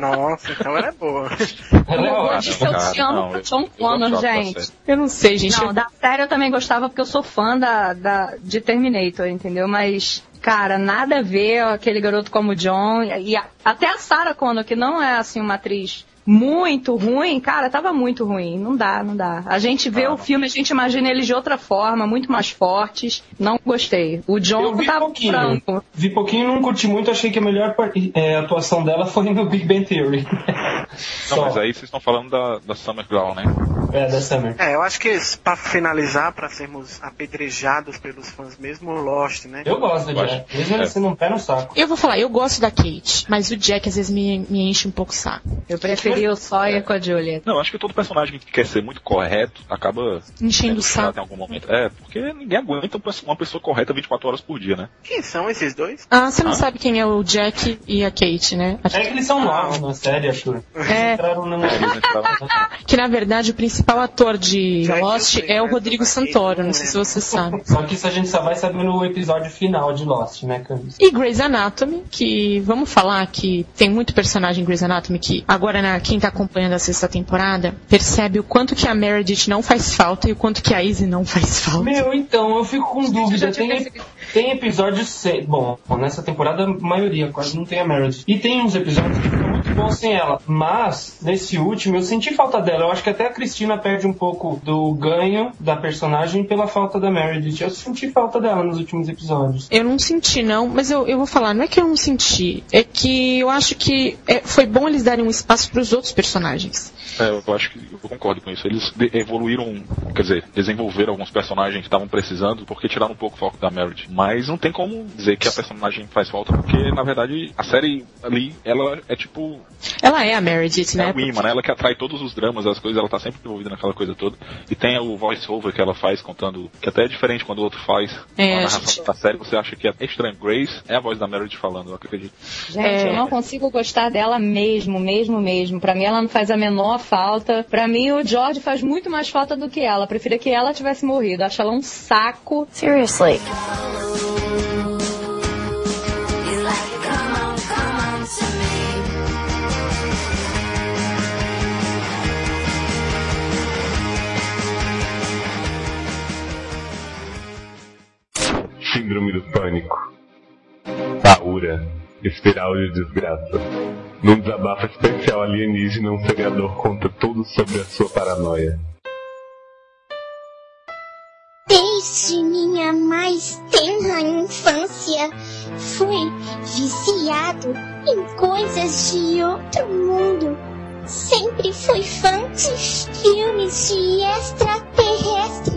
Nossa, então ela é boa. Ela é Eu ótima. disse, eu amo John Connor, gente. Eu não sei, gente. Não, da série eu também gostava porque eu sou fã da, da, de Terminator, entendeu? Mas, cara, nada a ver aquele garoto como o John. E a- até a Sarah Connor, que não é assim uma atriz muito ruim, cara, tava muito ruim. Não dá, não dá. A gente vê Ah, o filme, a gente imagina eles de outra forma, muito mais fortes. Não gostei. O Eu John vi tava pouquinho. franco. Vi pouquinho não curti muito, achei que a melhor é, atuação dela foi no Big Bang Theory. (laughs) Não, Só. mas aí vocês estão falando da, da Summer Glau, né? É, da Summer. É, eu acho que pra finalizar, pra sermos apedrejados pelos fãs mesmo, Lost, né? Eu gosto do Jack, mesmo ele é. sendo um pé no saco. Eu vou falar, eu gosto da Kate, mas o Jack às vezes me, me enche um pouco o saco. Eu preferi o Sawyer com a Juliet. Não, acho que todo personagem que quer ser muito correto acaba Enchendo o saco. em algum momento. É, porque ninguém aguenta uma pessoa correta 24 horas por dia, né? Quem são esses dois? Ah, você não Ah. sabe quem é o Jack e a Kate, né? Acho É que eles são novos na série. Eles É. entraram entraram- (laughs) que na verdade o principal ator de Jack Lost sei, é o Rodrigo Santoro, não sei se você sabe. Só que isso a gente só vai saber no episódio final de Lost, né, Camis? E Grey's Anatomy, que vamos falar que tem muito personagem em Grey's Anatomy que agora na, quem tá acompanhando a sexta temporada percebe o quanto que a Meredith não faz falta e o quanto que a Izzy não faz falta. Meu, então, eu fico com dúvida. Tem, tem episódios sem. Bom, nessa temporada a maioria quase não tem a Meredith. E tem uns episódios que ficam muito bons sem ela. Mas, nesse último, eu senti falta dela. Eu acho que até a Cristina perde um pouco do ganho da personagem pela falta da Meredith. Eu senti falta dela nos últimos episódios. Eu não senti, não, mas eu, eu vou falar, não é que eu não senti, é que eu acho que é, foi bom eles darem um espaço para os outros personagens. É, eu acho que eu concordo com isso. Eles de- evoluíram, quer dizer, desenvolveram alguns personagens que estavam precisando porque tiraram um pouco o foco da Meredith. Mas não tem como dizer que a personagem faz falta porque, na verdade, a série ali, ela é tipo Ela é a Meredith, é né? o imã, né? Ela que atrai todos os dramas, as coisas, ela tá sempre envolvida naquela coisa toda. E tem o voice-over que ela faz contando, que até é diferente quando o outro faz. É, a a narração gente- da série, você acha que é estranho. Grace é a voz da Meredith falando, eu acredito. Gente, É. eu não consigo gostar dela mesmo, mesmo, mesmo. Pra mim ela não faz a menor falta. Pra mim o George faz muito mais falta do que ela. Eu preferia que ela tivesse morrido. Acho ela um saco. Seriously. Síndrome do pânico. Paura. Espiral de desgraça. Num desabafo especial alienígena, um seriador conta tudo sobre a sua paranoia. Desde minha mais tenra infância, fui viciado em coisas de outro mundo. Sempre fui fã de filmes de extraterrestre,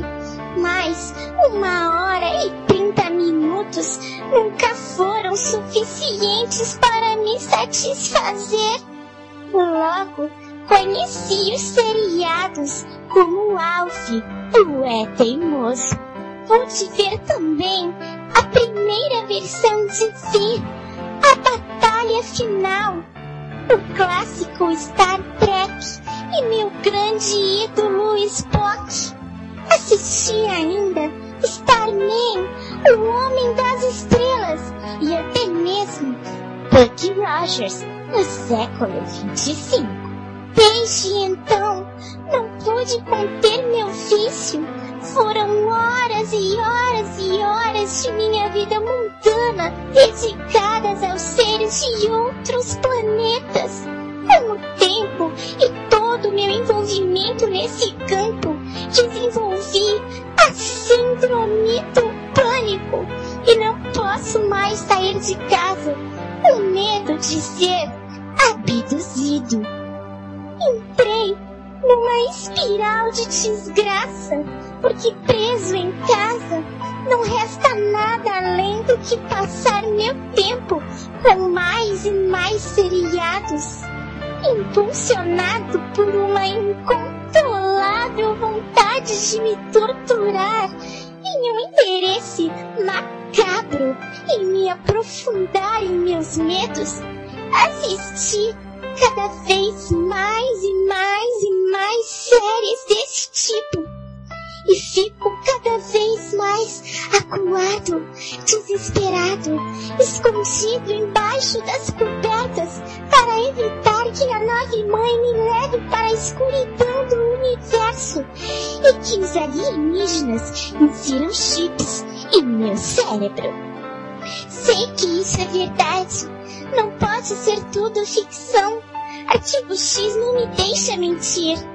mas uma hora e minutos nunca foram suficientes para me satisfazer. Logo, conheci os seriados como Alf, o É Teimoso. Pude ver também a primeira versão de Z, a batalha final, o clássico Star Trek e meu grande ídolo Spock. Assisti ainda Starman, o Homem das Estrelas e até mesmo Bucky Rogers no século 25. Desde então, não pude conter meu vício. Foram horas e horas e horas de minha vida mundana dedicadas aos seres de outros planetas. Com tempo e todo o meu envolvimento nesse campo, desenvolvi a síndrome do pânico e não posso mais sair de casa com medo de ser abduzido. Entrei numa espiral de desgraça, porque preso em casa não resta nada além do que passar meu tempo com mais e mais seriados. Impulsionado por uma incontrolável vontade de me torturar em um interesse macabro em me aprofundar em meus medos, assisti cada vez mais e mais e mais séries desse tipo. E fico cada vez mais acuado, desesperado, escondido embaixo das cobertas para evitar que a nave mãe me leve para a escuridão do universo e que os alienígenas insiram chips em meu cérebro. Sei que isso é verdade. Não pode ser tudo ficção. Artigo X não me deixa mentir.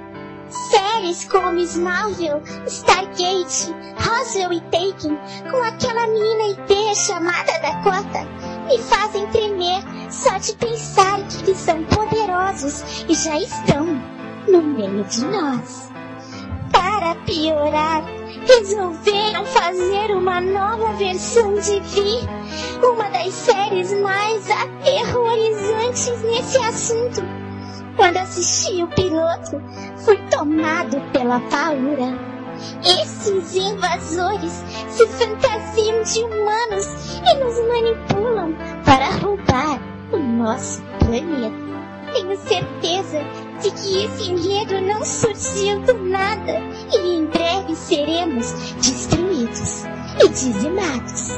Séries como Smallville, Stargate, Roswell e Taken, com aquela menina IP chamada Dakota, me fazem tremer só de pensar que eles são poderosos e já estão no meio de nós. Para piorar, resolveram fazer uma nova versão de Vi, uma das séries mais aterrorizantes nesse assunto. Quando assisti o piloto, fui tomado pela paura. Esses invasores se fantasiam de humanos e nos manipulam para roubar o nosso planeta. Tenho certeza de que esse enredo não surgiu do nada e em breve seremos destruídos e dizimados.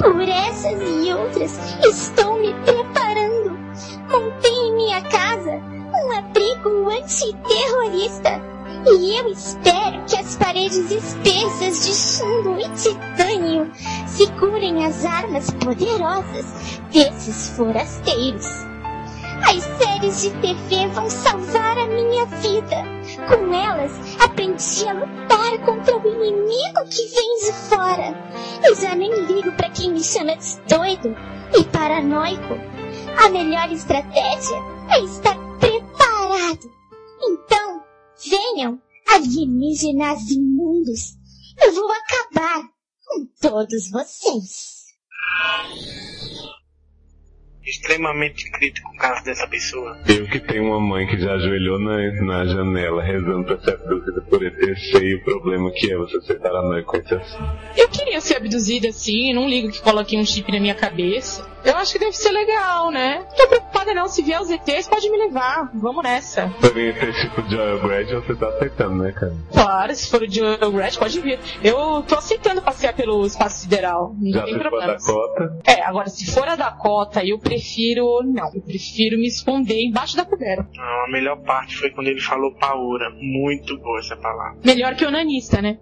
Por essas e outras, estou me preparando. Montei em minha casa um abrigo antiterrorista. E eu espero que as paredes espessas de chumbo e titânio segurem as armas poderosas desses forasteiros. As séries de TV vão salvar a minha vida. Com elas, aprendi a lutar contra o inimigo que vem de fora. Eu já nem ligo para quem me chama de doido e paranoico. A melhor estratégia é estar preparado. Então, venham, alienígenas imundos. Eu vou acabar com todos vocês. Extremamente crítico o caso dessa pessoa. Eu que tenho uma mãe que já ajoelhou na, na janela rezando pra ser abduzida por ET, sei o problema que é você ser paranoico com esse assunto. Eu queria ser abduzida assim, não ligo que coloquem um chip na minha cabeça. Eu acho que deve ser legal, né? Não tô preocupada não, se vier os ETs pode me levar. Vamos nessa. Porém, esse tipo de Joel Grad você tá aceitando, né, cara? Claro, se for o Joel Gratch, pode vir. Eu tô aceitando passear pelo espaço sideral. Não Já tem problema. Dakota, É, agora se for a Dakota, eu prefiro. Não, eu prefiro me esconder embaixo da coberta. Ah, A melhor parte foi quando ele falou paura. Muito boa essa palavra. Melhor que o nanista, né?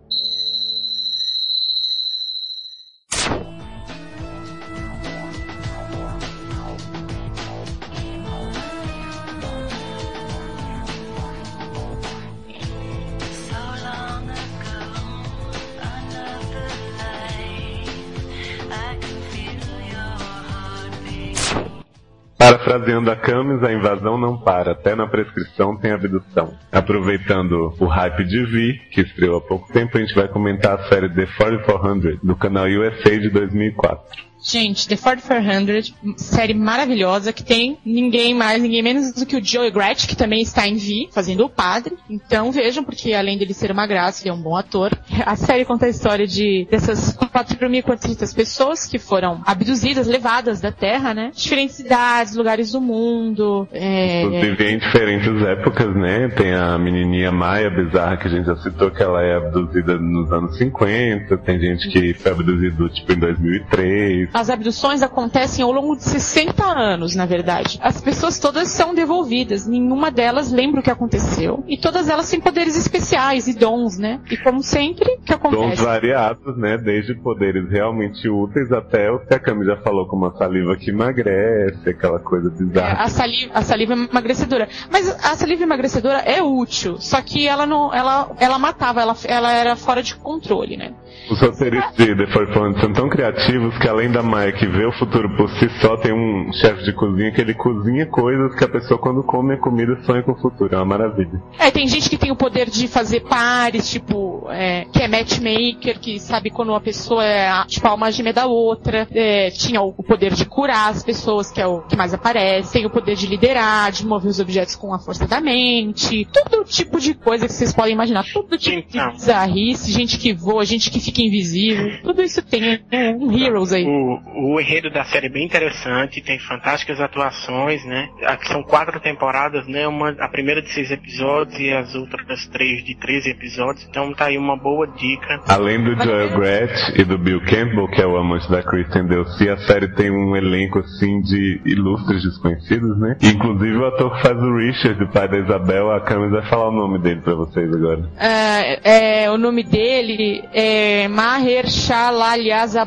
Parafraseando a Camis, a invasão não para, até na prescrição tem abdução. Aproveitando o hype de Vi, que estreou há pouco tempo, a gente vai comentar a série The 4400, do canal USA de 2004. Gente, The 4400, série maravilhosa que tem ninguém mais, ninguém menos do que o Joey Gratch, que também está em Vi, fazendo o padre. Então vejam, porque além dele ser uma graça, ele é um bom ator. A série conta a história de dessas 4.400 pessoas que foram abduzidas, levadas da Terra, né? Diferentes cidades, lugares do mundo. É... Inclusive em diferentes épocas, né? Tem a menininha Maia bizarra que a gente já citou, que ela é abduzida nos anos 50. Tem gente que foi abduzido tipo em 2003. As abduções acontecem ao longo de 60 anos, na verdade. As pessoas todas são devolvidas, nenhuma delas lembra o que aconteceu. E todas elas têm poderes especiais e dons, né? E como sempre, que Dons acontece? variados, né? Desde poderes realmente úteis até o que a Cami já falou, como a saliva que emagrece, aquela coisa É, bizarra. a, saliva, a saliva emagrecedora. Mas a saliva emagrecedora é útil, só que ela não, ela, ela matava, ela, ela era fora de controle, né? Os roteiristas de The 4400 são tão criativos que além da Maia que vê o futuro por si só, tem um chefe de cozinha que ele cozinha coisas que a pessoa quando come a comida sonha com o futuro. É uma maravilha. É, tem gente que tem o poder de fazer pares, tipo, é, que é matchmaker, que sabe quando a pessoa é, a- tipo, a uma gêmea da outra. É, tinha o, o poder de curar as pessoas, que é o que mais aparece. Tem o poder de liderar, de mover os objetos com a força da mente. Todo tipo de coisa que vocês podem imaginar. Todo tipo de Então. bizarrice, gente que voa, gente que fica invisível. Tudo isso tem é, um Heroes aí. O, o enredo da série é bem interessante, tem fantásticas atuações, né? Aqui são quatro temporadas, né? Uma, a primeira de seis episódios e as outras três de 13 episódios. Então tá aí uma boa dica. Além do Joel Gratch e do Bill Campbell, que é o amante da Kristen Delcy, a série tem um elenco assim de ilustres desconhecidos, né? Inclusive o ator que faz o Richard, o pai da Isabel, a Camis vai falar o nome dele pra vocês agora. É, é, o nome dele é Mahershala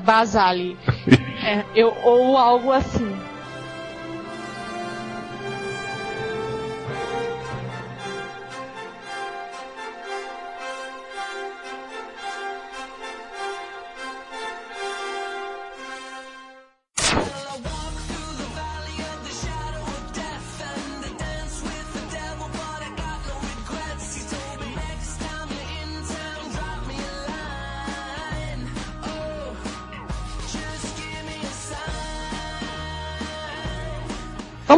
Bazali. É, eu, ou algo assim.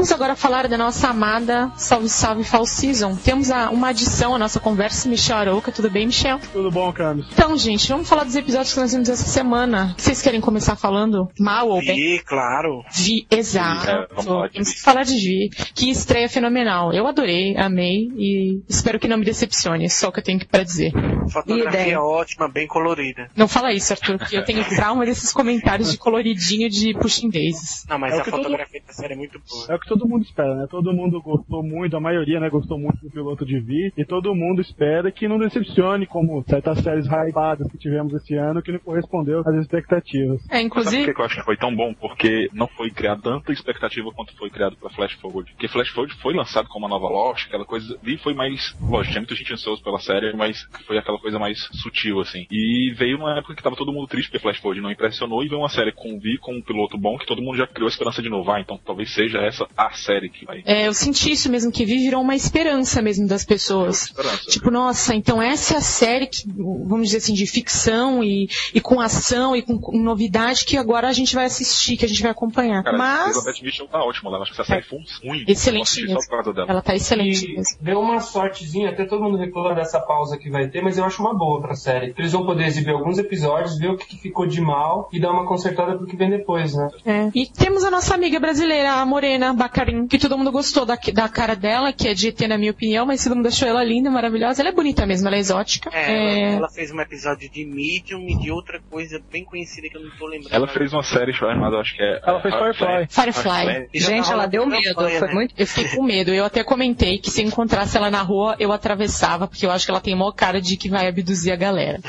Vamos agora falar da nossa amada Salve Salve Fall Season. Temos a- uma adição à nossa conversa, Michel Arouca. Tudo bem, Michel? Tudo bom, Camis? Então, gente, vamos falar dos episódios que nós vimos essa semana. Vocês querem começar falando? Mal ou bem? E, claro, Vi, exato. É, vamos falar de Temos Vi. que falar de Vi. Que estreia fenomenal. Eu adorei, amei e espero que não me decepcione. É só o que eu tenho pra dizer. fotografia Ideia. ótima, bem colorida. Não fala isso, Arthur, porque eu tenho (laughs) trauma desses comentários de coloridinho de pushing daisies. Não, mas É a que todo- fotografia da série é muito boa. É o que todo mundo espera, né? Todo mundo gostou muito, a maioria, né, gostou muito do piloto de Vi, e todo mundo espera que não decepcione, como certas séries hypadas que tivemos esse ano, que não correspondeu às expectativas. É, Mas sabe inclusive, por que eu acho que foi tão bom? Porque não foi criado tanta expectativa quanto foi criado pra Flash Forward. Porque Flash Forward foi lançado como uma nova Lost, aquela coisa. E foi mais. Lógico, tinha muita gente ansiosa pela série, mas foi aquela coisa mais sutil, assim. E veio numa época que tava todo mundo triste porque Flash Forward não impressionou, e veio uma série com Vi, com um piloto bom, que todo mundo já criou a esperança de inovar. Então talvez seja essa a série que vai. é, eu senti isso mesmo, que Vi virou uma esperança mesmo das pessoas. Esperança. Tipo, nossa, então essa é a série que, vamos dizer assim, de ficção e, e com ação e com, com novidade que agora a gente vai assistir, que a gente vai acompanhar. Cara, Mas Elizabeth Mitchell tá ótima lá. Acho que se a série for ruim, Excelente eu assisti mesmo. só por causa dela. ela tá excelente E mesmo. deu uma sortezinha, até todo mundo reclama dessa pausa que vai ter, mas eu acho uma boa pra série. Eles vão poder exibir alguns episódios, ver o que que ficou de mal e dar uma consertada pro que vem depois, né? É. E temos a nossa amiga brasileira, a Morena Bacarin, que todo mundo gostou da, da cara dela, que é de ET na minha opinião, mas todo mundo achou ela linda, maravilhosa. Ela é bonita mesmo, ela é exótica. É, É, Ela, ela fez um episódio de Medium e de outra coisa bem conhecida que eu não tô lembrando. Ela fez uma série chamada, acho que é. Ela fez Firefly. Firefly. E já Gente, ela deu medo. Foi né? muito. Eu fiquei com medo. Eu até comentei que se eu encontrasse ela na rua, eu atravessava, porque eu acho que ela tem maior cara de que vai abduzir a galera. (laughs)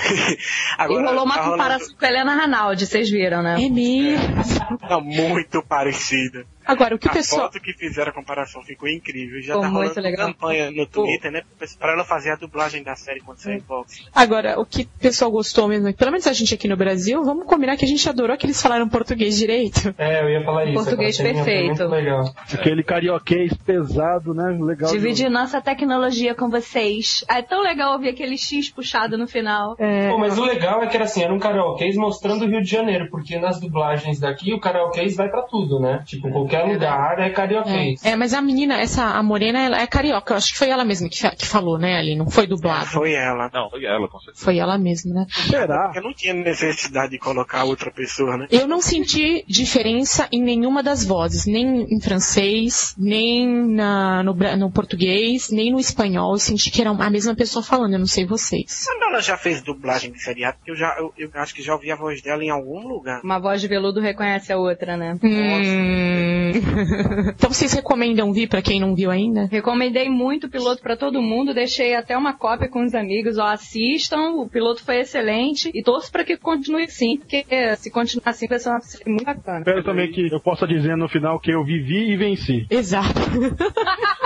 E Agora, rolou uma tá rolando- comparação com a Helena Ranaldi, vocês viram, né? É mesmo. Tá muito parecida. Agora, o que o a pessoal. foto que fizeram a comparação ficou incrível. Já Ficou tá rolando muito legal. campanha no Twitter, né? Pra ela fazer a dublagem da série quando sair box. Agora, o que o pessoal gostou mesmo, pelo menos a gente aqui no Brasil, vamos combinar que a gente adorou que eles falaram português direito. É, eu ia falar isso. Português perfeito. Muito legal. Aquele carioquês pesado, né? Legal. de- Dividir nossa tecnologia com vocês. É tão legal ouvir aquele X puxado no final. Pô, mas o legal é que era assim, era um karaokês mostrando o Rio de Janeiro, porque nas dublagens daqui o karaokês vai pra tudo, né? Tipo, qualquer lugar é karaokês. É, mas a menina, essa, a morena, ela é carioca. Eu acho que foi ela mesma que, que falou, né, ali. Não foi dublado. Foi ela. Não, foi ela, com certeza. Foi ela mesma, né? Será? Porque não tinha necessidade de colocar outra pessoa, né? Eu não senti diferença em nenhuma das vozes, nem em francês, nem na- no, no português, nem no espanhol. Eu senti que era a mesma pessoa falando, eu não sei vocês. Quando ela já fez dublagem de seriado, eu já eu, eu acho que já ouvi a voz dela em algum lugar. Uma voz de veludo reconhece a outra, né? Hum... (laughs) então vocês recomendam vir pra quem não viu ainda? Recomendei muito o piloto pra todo mundo, deixei até uma cópia com os amigos, ó, assistam, o piloto foi excelente e torço pra que continue assim, porque se continuar assim vai ser uma série muito bacana. Espero também que eu possa dizer no final que eu vivi e venci. Exato. (laughs)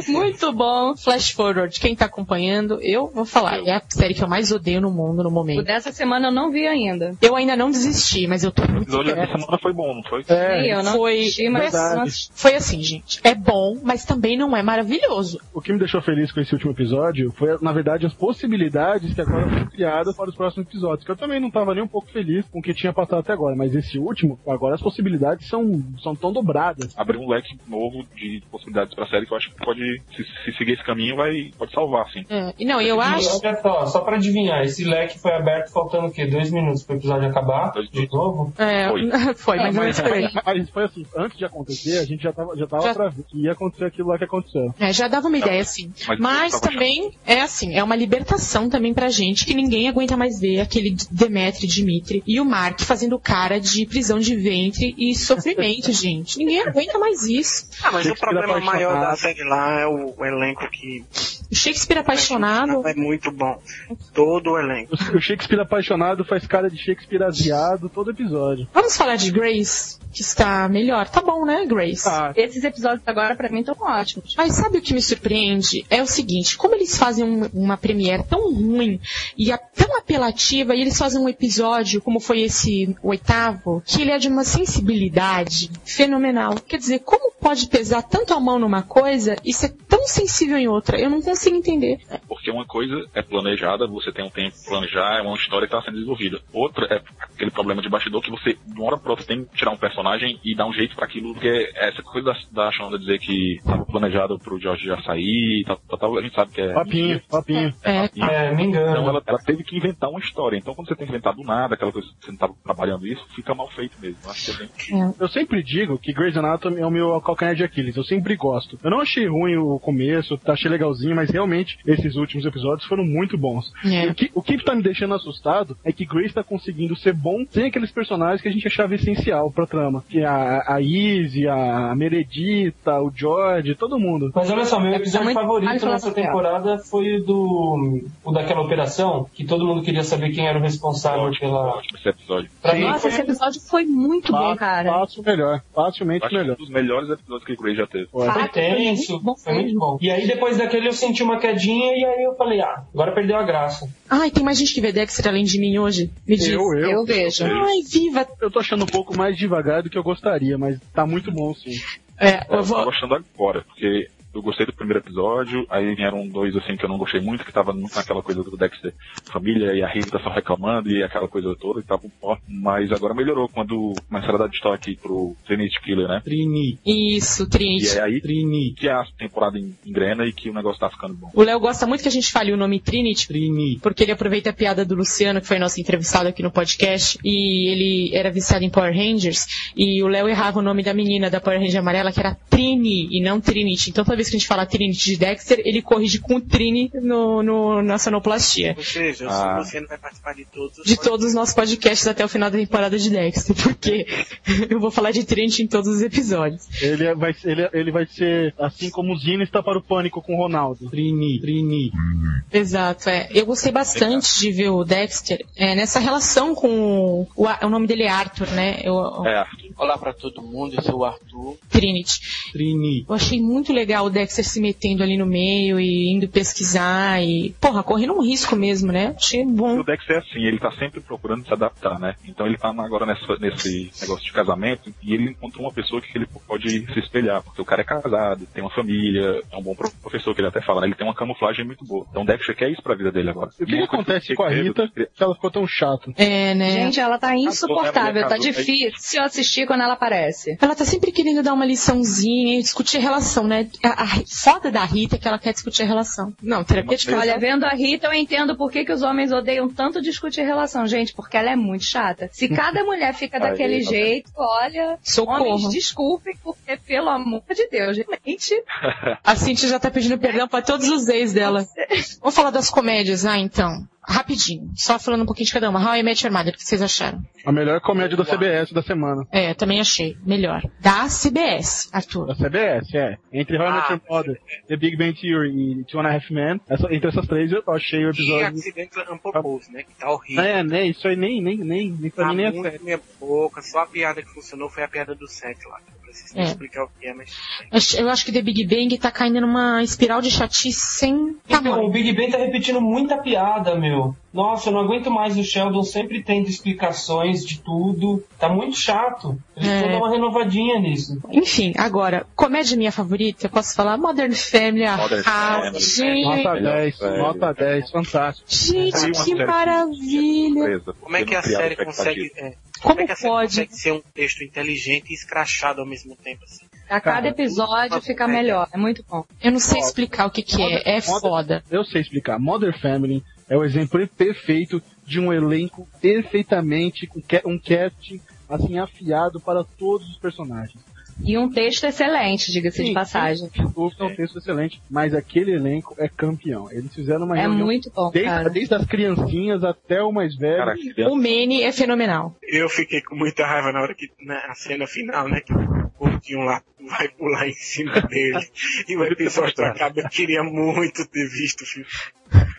(laughs) Muito bom. Flash Forward, quem tá acompanhando, eu vou falar, é a série que eu mais odeio no mundo no O momento. dessa semana eu não vi ainda. Eu ainda não desisti, mas eu tô O muito episódio dessa semana foi bom, não foi? Nem eu não Foi, assisti, mas assisti. foi assim, gente. É bom, mas também não é maravilhoso. O que me deixou feliz com esse último episódio foi, na verdade, as possibilidades que agora foram criadas para os próximos episódios. Que eu também não estava nem um pouco feliz com o que tinha passado até agora, mas esse último, agora as possibilidades são, são tão dobradas. Abriu um leque novo de possibilidades pra série que eu acho que pode, se, se seguir esse caminho, vai, pode salvar, sim. É, e não, eu acho. olha só, só pra adivinhar, esse leque foi aberto faltando o quê? Dois minutos pro episódio acabar? De novo? É, Foi. (laughs) foi, mas, mas, não foi. mas- mas foi assim, antes de acontecer, a gente já tava, já tava Já- pra ver que ia acontecer aquilo lá que aconteceu. É, já dava uma ideia, assim. Mas Mas também é assim, é uma libertação também pra gente que ninguém aguenta mais ver aquele Demetri Dimitri e o Mark fazendo cara de prisão de ventre e sofrimento, (laughs) gente. Ninguém aguenta mais isso. Ah, mas o problema maior da série lá é o, elenco que O Shakespeare apaixonado. é muito bom. Todo o elenco. O Shakespeare apaixonado faz cara de Shakespeare asiado todo episódio. Vamos falar de Grace, que está melhor. Tá bom, né, Grace? Ah, Esses episódios agora pra mim estão ótimos. Mas sabe o que me surpreende? É o seguinte, como eles fazem um- uma premiere tão ruim e a- tão apelativa, e eles fazem um episódio, como foi esse oitavo, que ele é de uma sensibilidade fenomenal. Quer dizer, como pode pesar tanto a mão numa coisa e ser tão sensível em outra? Eu não consigo entender. Porque uma coisa é planejada, você tem um tempo pra planejar, é uma história que está sendo desenvolvida. Outra é aquele problema de bastidor que você, de uma hora pra outra, tem que tirar um personagem e dar um jeito pra aquilo, porque essa coisa da, da Shonda dizer que estava planejado pro George já sair, e tal, tal, tal, a gente sabe que é. papinho, papinho. É, E- É, me engano. Então ela, ela teve que inventar uma história. Então quando você tem que inventar do nada, aquela coisa que você não estava trabalhando isso, fica mal feito mesmo. Eu Acho que é bem... Eu sempre digo que Grey's Anatomy é o meu calcanhar de Aquiles. Eu sempre gosto. Eu não achei ruim o começo, achei legalzinho, mas realmente esses últimos episódios foram muito bons. É. O, que, o que tá me deixando assustado é que Grace tá conseguindo ser bom sem aqueles personagens que a gente achava essencial pra trama. Que é a, a Izzy, a Meredita, o George, todo mundo. Mas olha só, meu É episódio muito- favorito nessa temporada foi o do. o daquela operação, que todo mundo queria saber quem era o responsável Ótimo, pela. ótimo esse episódio. Pra mim Nossa, foi esse episódio foi muito bom, Fácil- cara. Fácil melhor. Facilmente é um melhor. dos melhores episódios que o Grey já teve. Foi. Foi foi tenso, muito bom foi muito bom. E aí depois daquele eu senti uma quedinha e aí eu falei, ah, agora perdeu a graça. Ai, tem mais gente que vê Dexter além de mim hoje? Me diz. Eu, eu. Eu vejo. Ai, viva! Eu tô achando um pouco mais devagar do que eu gostaria, mas tá muito bom sim. É, eu Eu vou... tô gostando agora, porque eu gostei do primeiro episódio, aí vieram dois assim que eu não gostei muito, que tava muito naquela coisa do Dexter família e a Rita só reclamando e aquela coisa toda, e tava ó, mas agora melhorou quando começaram a dar destaque pro Trinity Killer, né? Trini, Isso, E Trinity. é aí Trini, que a temporada en- engrena e que o negócio tá ficando bom. O Léo gosta muito que a gente fale o nome Trinity, Trini. porque ele aproveita a piada do Luciano, que foi nosso entrevistado aqui no podcast, e ele era viciado em Power Rangers, e o Léo errava o nome da menina da Power Ranger amarela, que era Trini, e não Trinity. Então toda vez que a gente fala Trinity de Dexter, ele corrige com Trini no, no, na sonoplastia. Ou seja, Ah. o Luciano vai participar de todos os De todos os nossos podcasts até o final da temporada de Dexter, porque (laughs) eu vou falar de Trinity em todos os episódios. Ele vai, ele, ele vai ser assim como o Zino está para o pânico com o Ronaldo. Trini, Trini. Exato, é. Eu gostei bastante de ver o Dexter é, nessa relação com o, o nome dele é Arthur, né? Eu, É, Olá pra todo mundo, eu sou o Arthur. Trinity. Trini. Eu achei muito legal o Dexter se metendo ali no meio e indo pesquisar e, porra, correndo um risco mesmo, né? Achei E bom. o Dexter é assim, ele tá sempre procurando se adaptar, né? Então ele tá agora nessa, nesse negócio de casamento e ele encontrou uma pessoa que ele pode se espelhar, porque o cara é casado, tem uma família, é um bom pro- professor que ele até fala, né? Ele tem uma camuflagem muito boa. Então o Dexter quer isso pra vida dele agora. E o que, que acontece com a Rita que ela ficou tão chata? É, né? Gente, ela tá insuportável, tá Casou, né? difícil assistir quando ela aparece. Ela tá sempre querendo dar uma liçãozinha e discutir a relação, né? A, a foda da Rita é que ela quer discutir a relação. Não, terapia de. Olha, vendo a Rita, eu entendo por que, que os homens odeiam tanto discutir relação, gente, porque ela é muito chata. Se cada (laughs) mulher fica Aí, daquele tá jeito, olha, Socorro. homens, desculpem, porque, pelo amor de Deus, gente, A Cintia já tá pedindo perdão pra todos os ex dela. (laughs) Vamos falar das comédias, ah, então. Rapidinho. Só falando um pouquinho de cada uma. How I Met Your Mother, o que vocês acharam? A melhor comédia da CBS da semana. É, também achei. Melhor. Da CBS, Arthur. Da CBS, é. Entre How I Met Ah, Your Mother, The Big Bang Theory e Two and a Half Men, essa- entre essas três eu achei o E episódio... Accidental Unproposed, né? Que tá horrível. É, né? Isso aí nem, nem, nem, nem pra Tá mim nem é sério. minha boca. Só a piada que funcionou foi a piada do set lá. Preciso É. explicar o que é, mas. Eu acho que The Big Bang tá caindo numa espiral de chatice sem Então, tamanho. o Big Ben tá repetindo muita piada, meu. Nossa, eu não aguento mais o Sheldon sempre tendo explicações de tudo. Tá muito chato. Eles É. dar uma renovadinha nisso. Enfim, agora, comédia minha favorita, eu posso falar Modern Family. Ah, Modern Family. gente, Nota Melhor 10, série. nota 10, fantástico. gente, que maravilha. Como é que a série consegue. é, como Como é que a série pode? consegue ser um texto inteligente e escrachado ao mesmo tempo, assim? A cada episódio fica melhor. É muito bom. Eu não sei explicar o que que é, é foda. Eu sei explicar. Modern Family é o exemplo perfeito de um elenco perfeitamente com um casting assim afiado para todos os personagens. E um texto excelente, diga-se de passagem. sem dúvida, é um texto excelente, mas aquele elenco é campeão. Eles fizeram uma É reunião muito bom, desde, cara. desde as criancinhas até o mais velho. Cara, O Manny é fenomenal. Eu fiquei com muita raiva na hora que, na cena final, né, que o gordinho lá vai pular em cima dele e o episódio acaba. Eu queria muito ter visto o fi-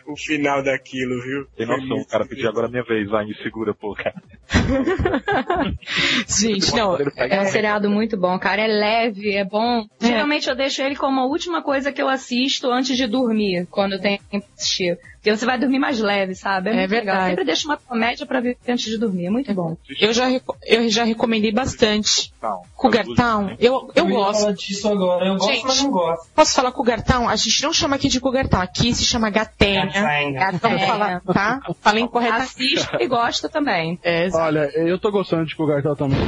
o final daquilo, viu? Tem noção, o cara pediu agora a minha vez, vai, me segura, pô, cara. (laughs) Gente, não, É um seriado muito bom, cara. É leve, é bom. Geralmente eu deixo ele como a última coisa que eu assisto antes de dormir, quando eu tenho tempo de assistir. Porque você vai dormir mais leve, sabe? É muito legal. verdade. Sempre deixo uma comédia pra ver antes de dormir. É muito bom. eu já, eu já recomendei bastante. Cougar Town, eu, eu ia gosto. falar disso agora. Eu gosto, Gente. mas não gosto. Posso falar Cougar Town? A gente não chama aqui de Cougar Town, aqui se chama Gatenha. Gatenha. Vamos É. falar, tá? Falei incorreto. Assisto e gosto também. É, Olha, eu tô gostando de Cogartal também.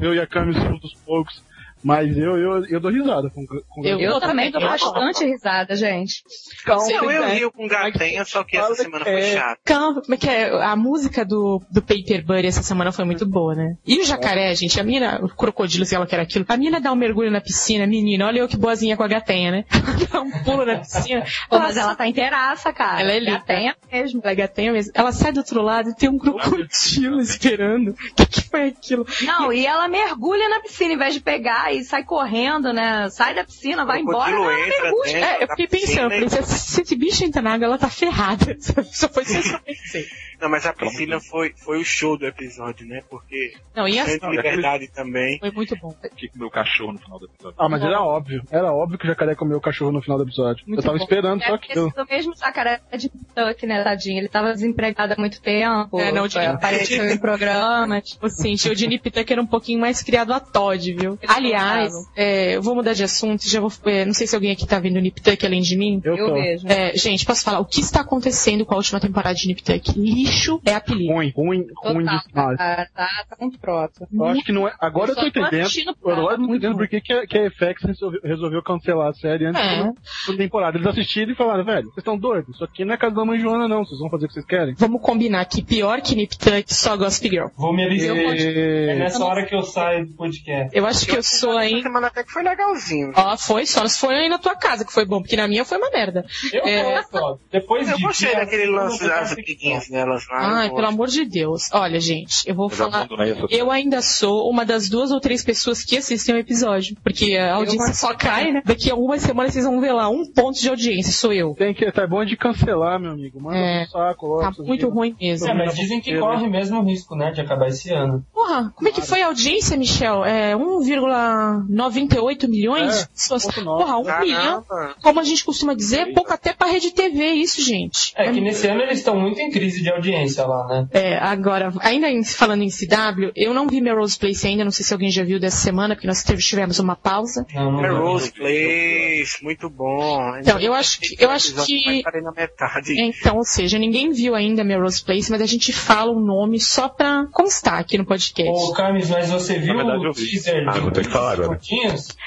Eu e a Cami somos dos poucos, mas eu, eu, eu dou risada com, com Eu- Eu, Eu também dou bastante risada, gente. Não, eu rio com gatenha, só que essa semana foi chata. Calma, como é que é? A música do, do Paper Buddy essa semana foi muito boa, né? E o jacaré, gente, a mina, o crocodilo, sei lá o que era aquilo, a mina dá um mergulho na piscina, menina, olha eu que boazinha com a gatenha, né? (laughs) dá um pulo na piscina. Pô, mas ela tá inteiraça, cara. Ela é linda. Gatenha mesmo. Ela é gatenha mesmo. Ela sai do outro lado e tem um crocodilo esperando. (laughs) O que, que foi aquilo? Não, e ela mergulha na piscina em vez de pegar e sai correndo, né? Sai da piscina, vai embora, crocodilo ela entra dentro. É, eu fiquei pensando, falei, se, se esse bicho entrar na água, ela tá ferrada. (laughs) Só foi isso que eu pensei. Não, mas a piscina foi, foi o show do episódio, né? Porque Não, e Centro assim, de Liberdade também. foi muito bom. Que comeu cachorro no final do episódio. Ah, mas era óbvio. Era óbvio que o jacaré comeu o cachorro no final do episódio. Muito eu tava bom. esperando só Deve ter aquilo. sido o mesmo jacaré de Tuck, né, tadinho? Ele tava desempregado há muito tempo. É, não, foi, de- apareceu em programas. Tipo assim, o Jimmy Peter era um pouquinho mais criado a Todd, viu? Aliás, é, eu vou mudar de assunto, já vou, é, não sei se alguém aqui tá vendo o Nip Tuck além de mim. Eu, Eu tô. vejo. É, gente, posso falar, o que está acontecendo com a última temporada de Nip Tuck? Lixo é apelido. Ruim, ruim, ruim Total, demais. cara, tá, tá muito próximo. Eu acho que não é. Agora eu, Eu tô entendendo. Agora eu tô muito entendendo por que, que, a, FX resolveu, resolveu cancelar a série antes É. da temporada. Eles assistiram e falaram, velho, vocês estão doidos? Isso aqui não é casa da mãe Joana, não. Vocês vão fazer o que vocês querem. Vamos combinar que pior que Nip Tuck, só Gossip Girl. Vou me alisar. É nessa hora que eu saio do podcast. Eu acho que eu sou Essa aí. semana até que foi legalzinho. Ó, foi só, se foi aí na tua casa que foi bom, porque na minha foi uma merda. Eu É. gosto, ó. Depois Eu de gostei dia, daquele lance eu das gosto. briguinhas Ai, pelo amor de Deus. Olha, gente, eu vou Eu falar. Eu ainda sou uma das duas ou três pessoas que assistem o episódio. Porque a audiência só cai, né? Daqui a algumas semanas vocês vão ver lá um ponto de audiência, sou eu. Tem que, tá bom de cancelar, meu amigo. Manda É. pro saco, logo, Tá muito vidas. ruim mesmo. É, mas dizem que corre mesmo o risco, né, de acabar esse ano. Porra, como é que foi a audiência, Michel? É 1,98 milhões? É, de pessoas? Porra, um milhão. Como a gente costuma dizer, pouco até pra rede TV isso, gente. É que nesse ano eles estão muito em crise de audiência lá, né? É, agora, ainda em- falando em CW, eu não vi Melrose Place ainda, não sei se alguém já viu dessa semana, porque nós tivemos uma pausa. Não, não Rose Place, muito bom. Então, eu acho que- eu acho que- na metade. Então, ou seja, ninguém viu ainda Melrose Place, mas a gente fala o nome só pra constar aqui no podcast. Ô, Camis, mas você viu verdade, o eu vi. teaser Ah, vou ter que falar agora.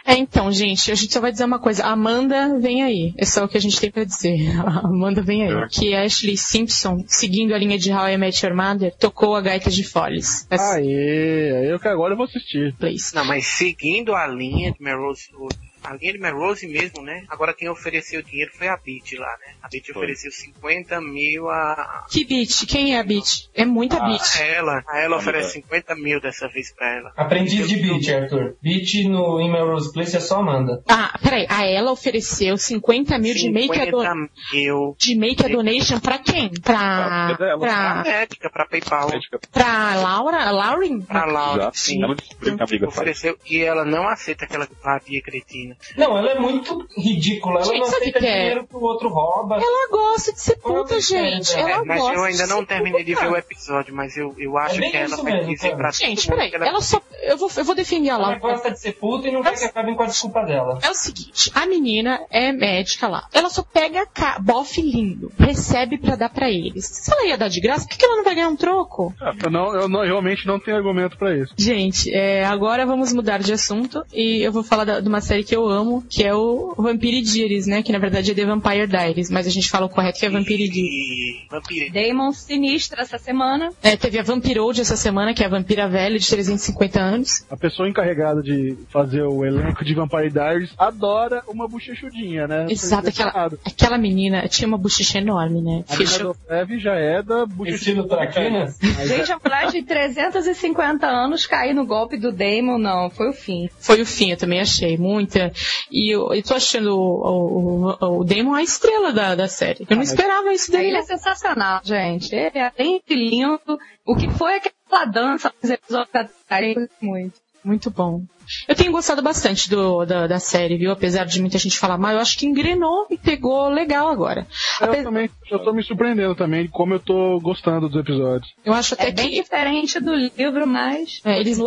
É, então, gente, a gente só vai dizer uma coisa. Amanda vem aí. É só o que a gente tem pra dizer. A (laughs) Amanda vem aí. Que a Ashley Simpson, seguindo a linha de How I Met Your Mother, tocou a gaita de Follies. Essa Aê, eu que agora eu vou assistir. Place. Não, mas seguindo a linha de Melrose, o- a linha de Melrose mesmo, né? Agora quem ofereceu dinheiro foi a Beat lá, né? A Beat ofereceu 50 mil a, Que beat? Quem é a beat? É muita Ah, beat. a ela. A ela oferece legal. 50 mil dessa vez pra ela. Aprendiz de beat, Arthur. Beat no em Melrose Place é só Amanda. Ah, peraí. A ela ofereceu 50 mil de make, a do... 50 mil de make a donation pra quem? Pra. Pra- pra Pra. médica, pra PayPal. Médica, Pra Laura? Lauren? Pra Laura, já, sim. ela a amiga faz. Ofereceu e ela não aceita aquela vadia cretina. Não, ela é muito ridícula. Ela Gente, não sabe aceita que é? dinheiro que o outro rouba. Ela gosta de ser puta, gente. é, Ela mas gosta eu ainda de não terminei de ver o episódio, mas eu, eu acho É que ela vai mesmo, dizer pra Gente, peraí. ela Ela só. Eu vou, eu vou defender a Ela Laura. gosta de ser puta e não quer que acabem com a desculpa dela. É o seguinte, a menina é médica lá. Ela só pega ca- bofe lindo, recebe pra dar pra eles. Se ela ia dar de graça, por que que ela não vai ganhar um troco? Eu, não, eu não- realmente não tenho argumento pra isso. Gente, é, agora vamos mudar de assunto e eu vou falar da- de uma série que eu amo, que é o Vampire Diaries, né? Que na verdade é The Vampire Diaries, mas a gente fala o correto que é Vampire Diaries. Vampire. Damon sinistra essa semana. É, teve a Vampirode essa semana, que é a vampira velha de 350 anos. A pessoa encarregada de fazer o elenco de Vampire Diaries adora uma bochechudinha, né? Exato, aquela, aquela menina tinha uma bochecha enorme, né? A Fechou. Já é da bochechuda. (laughs) Gente, a mulher de 350 anos cair no golpe do Damon, não, foi o fim. Foi o fim, eu também achei. Muita. E eu, eu tô achando o, o, o Damon a estrela da, da série. Eu não esperava isso dele. Ele é sensacional, gente. Ele é de lindo. O que foi aquela dança nos episódios da série, muito. Muito bom. Eu tenho gostado bastante do, da, da série, viu? Apesar de muita gente falar mal, eu acho que engrenou e pegou legal agora. Eu também, eu tô me surpreendendo também de como eu tô gostando dos episódios. Eu acho até É bem que. diferente do livro, mas. É, eles.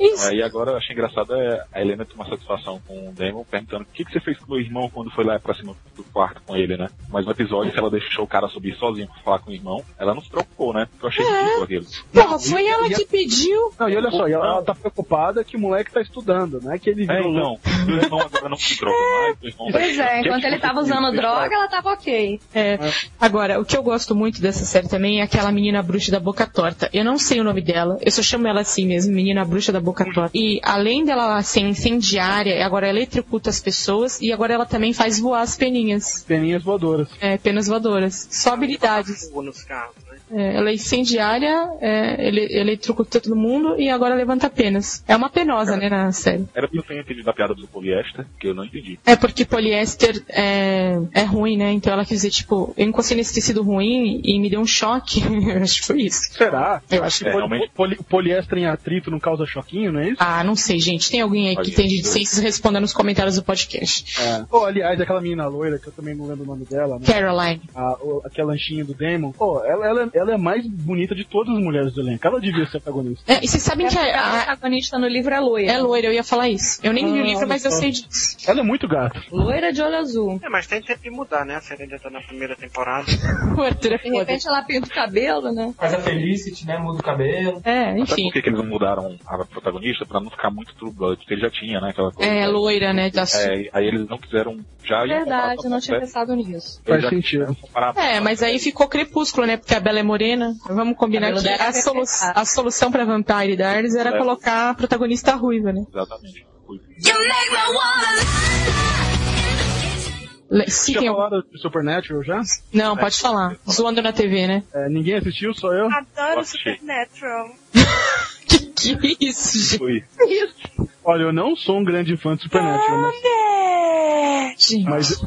Isso. Aí agora eu achei engraçado é a Helena ter uma satisfação com o Damon perguntando o que, que você fez com o meu irmão quando foi lá pra cima do quarto com ele, né? Mas no episódio que ela deixou o cara subir sozinho pra falar com o irmão, ela não se preocupou, né? Eu achei ridículo aquilo. Porra, foi e- ela e a- que pediu. Não, e olha só, ela, ela tá preocupada que o moleque tá estudando, né? Que ele É, virou então, o irmão agora não se droga mais, Pois é, enquanto ele tava usando droga, ela tava ok. É. Agora, o que eu gosto muito dessa série também é aquela menina bruxa da boca torta. Eu não sei o nome dela, eu só chamo ela assim mesmo, menina bruxa da boca torta. E além dela ser incendiária, agora ela eletrocuta as pessoas e agora ela também faz voar as peninhas. peninhas voadoras. É, penas voadoras. Só habilidades. Fogo nos carros? É, ela é incendiária, é, ele, eletrocuta todo mundo e agora levanta penas. É uma penosa, né, na série. Era que eu tenho entendido a piada do poliéster, que eu não entendi. É porque poliéster é, é ruim, né? Então ela quis dizer, tipo, eu encostei nesse tecido ruim e me deu um choque. (laughs) eu acho que foi isso. Será? Eu acho É, Poli- realmente. poli- poliéster em atrito não causa choquinho, não é isso? Ah, não sei, gente. Tem alguém aí que tem de ciências respondendo nos comentários do podcast. É. Pô, aliás, aquela menina loira, que eu também não lembro o nome dela, né? Caroline. A, o, aquela lanchinha do Damon. Pô, ela, ela, ela é a mais bonita de todas as mulheres do elenco. Ela devia ser protagonista. É, e vocês sabem que A a, a, protagonista no livro é loira. é loira, eu ia falar isso. Eu nem li o Ah, livro, mas eu sei disso. Ela é muito gata. Loira de olho azul. É, mas tem tempo de mudar, né? A série ainda tá na primeira temporada. (laughs) É De repente ela pinta o cabelo, né? Faz a Felicity, né? Muda o cabelo. É, Sabe enfim. por que, que eles não mudaram a protagonista? Pra não ficar muito True Blood, porque ele já tinha, né? Aquela coisa. É, loira, né? Da... É, aí eles não quiseram já Verdade, eu não tinha pensado nisso. Faz já sentido. É, mas aí ficou crepúsculo, né? Porque a Bela é morena. Vamos combinar que a, é solu a solução pra Vampire Diaries era É. colocar a protagonista ruiva, né? Exatamente. Tinha tem... falado de Supernatural já? Não, pode falar. Zoando na TV, né? É, ninguém assistiu, só eu. Adoro. Supernatural. (laughs) (laughs) Que é (laughs) isso, gente? Fui. Olha, eu não sou um grande fã de Supernatural, mas, mas,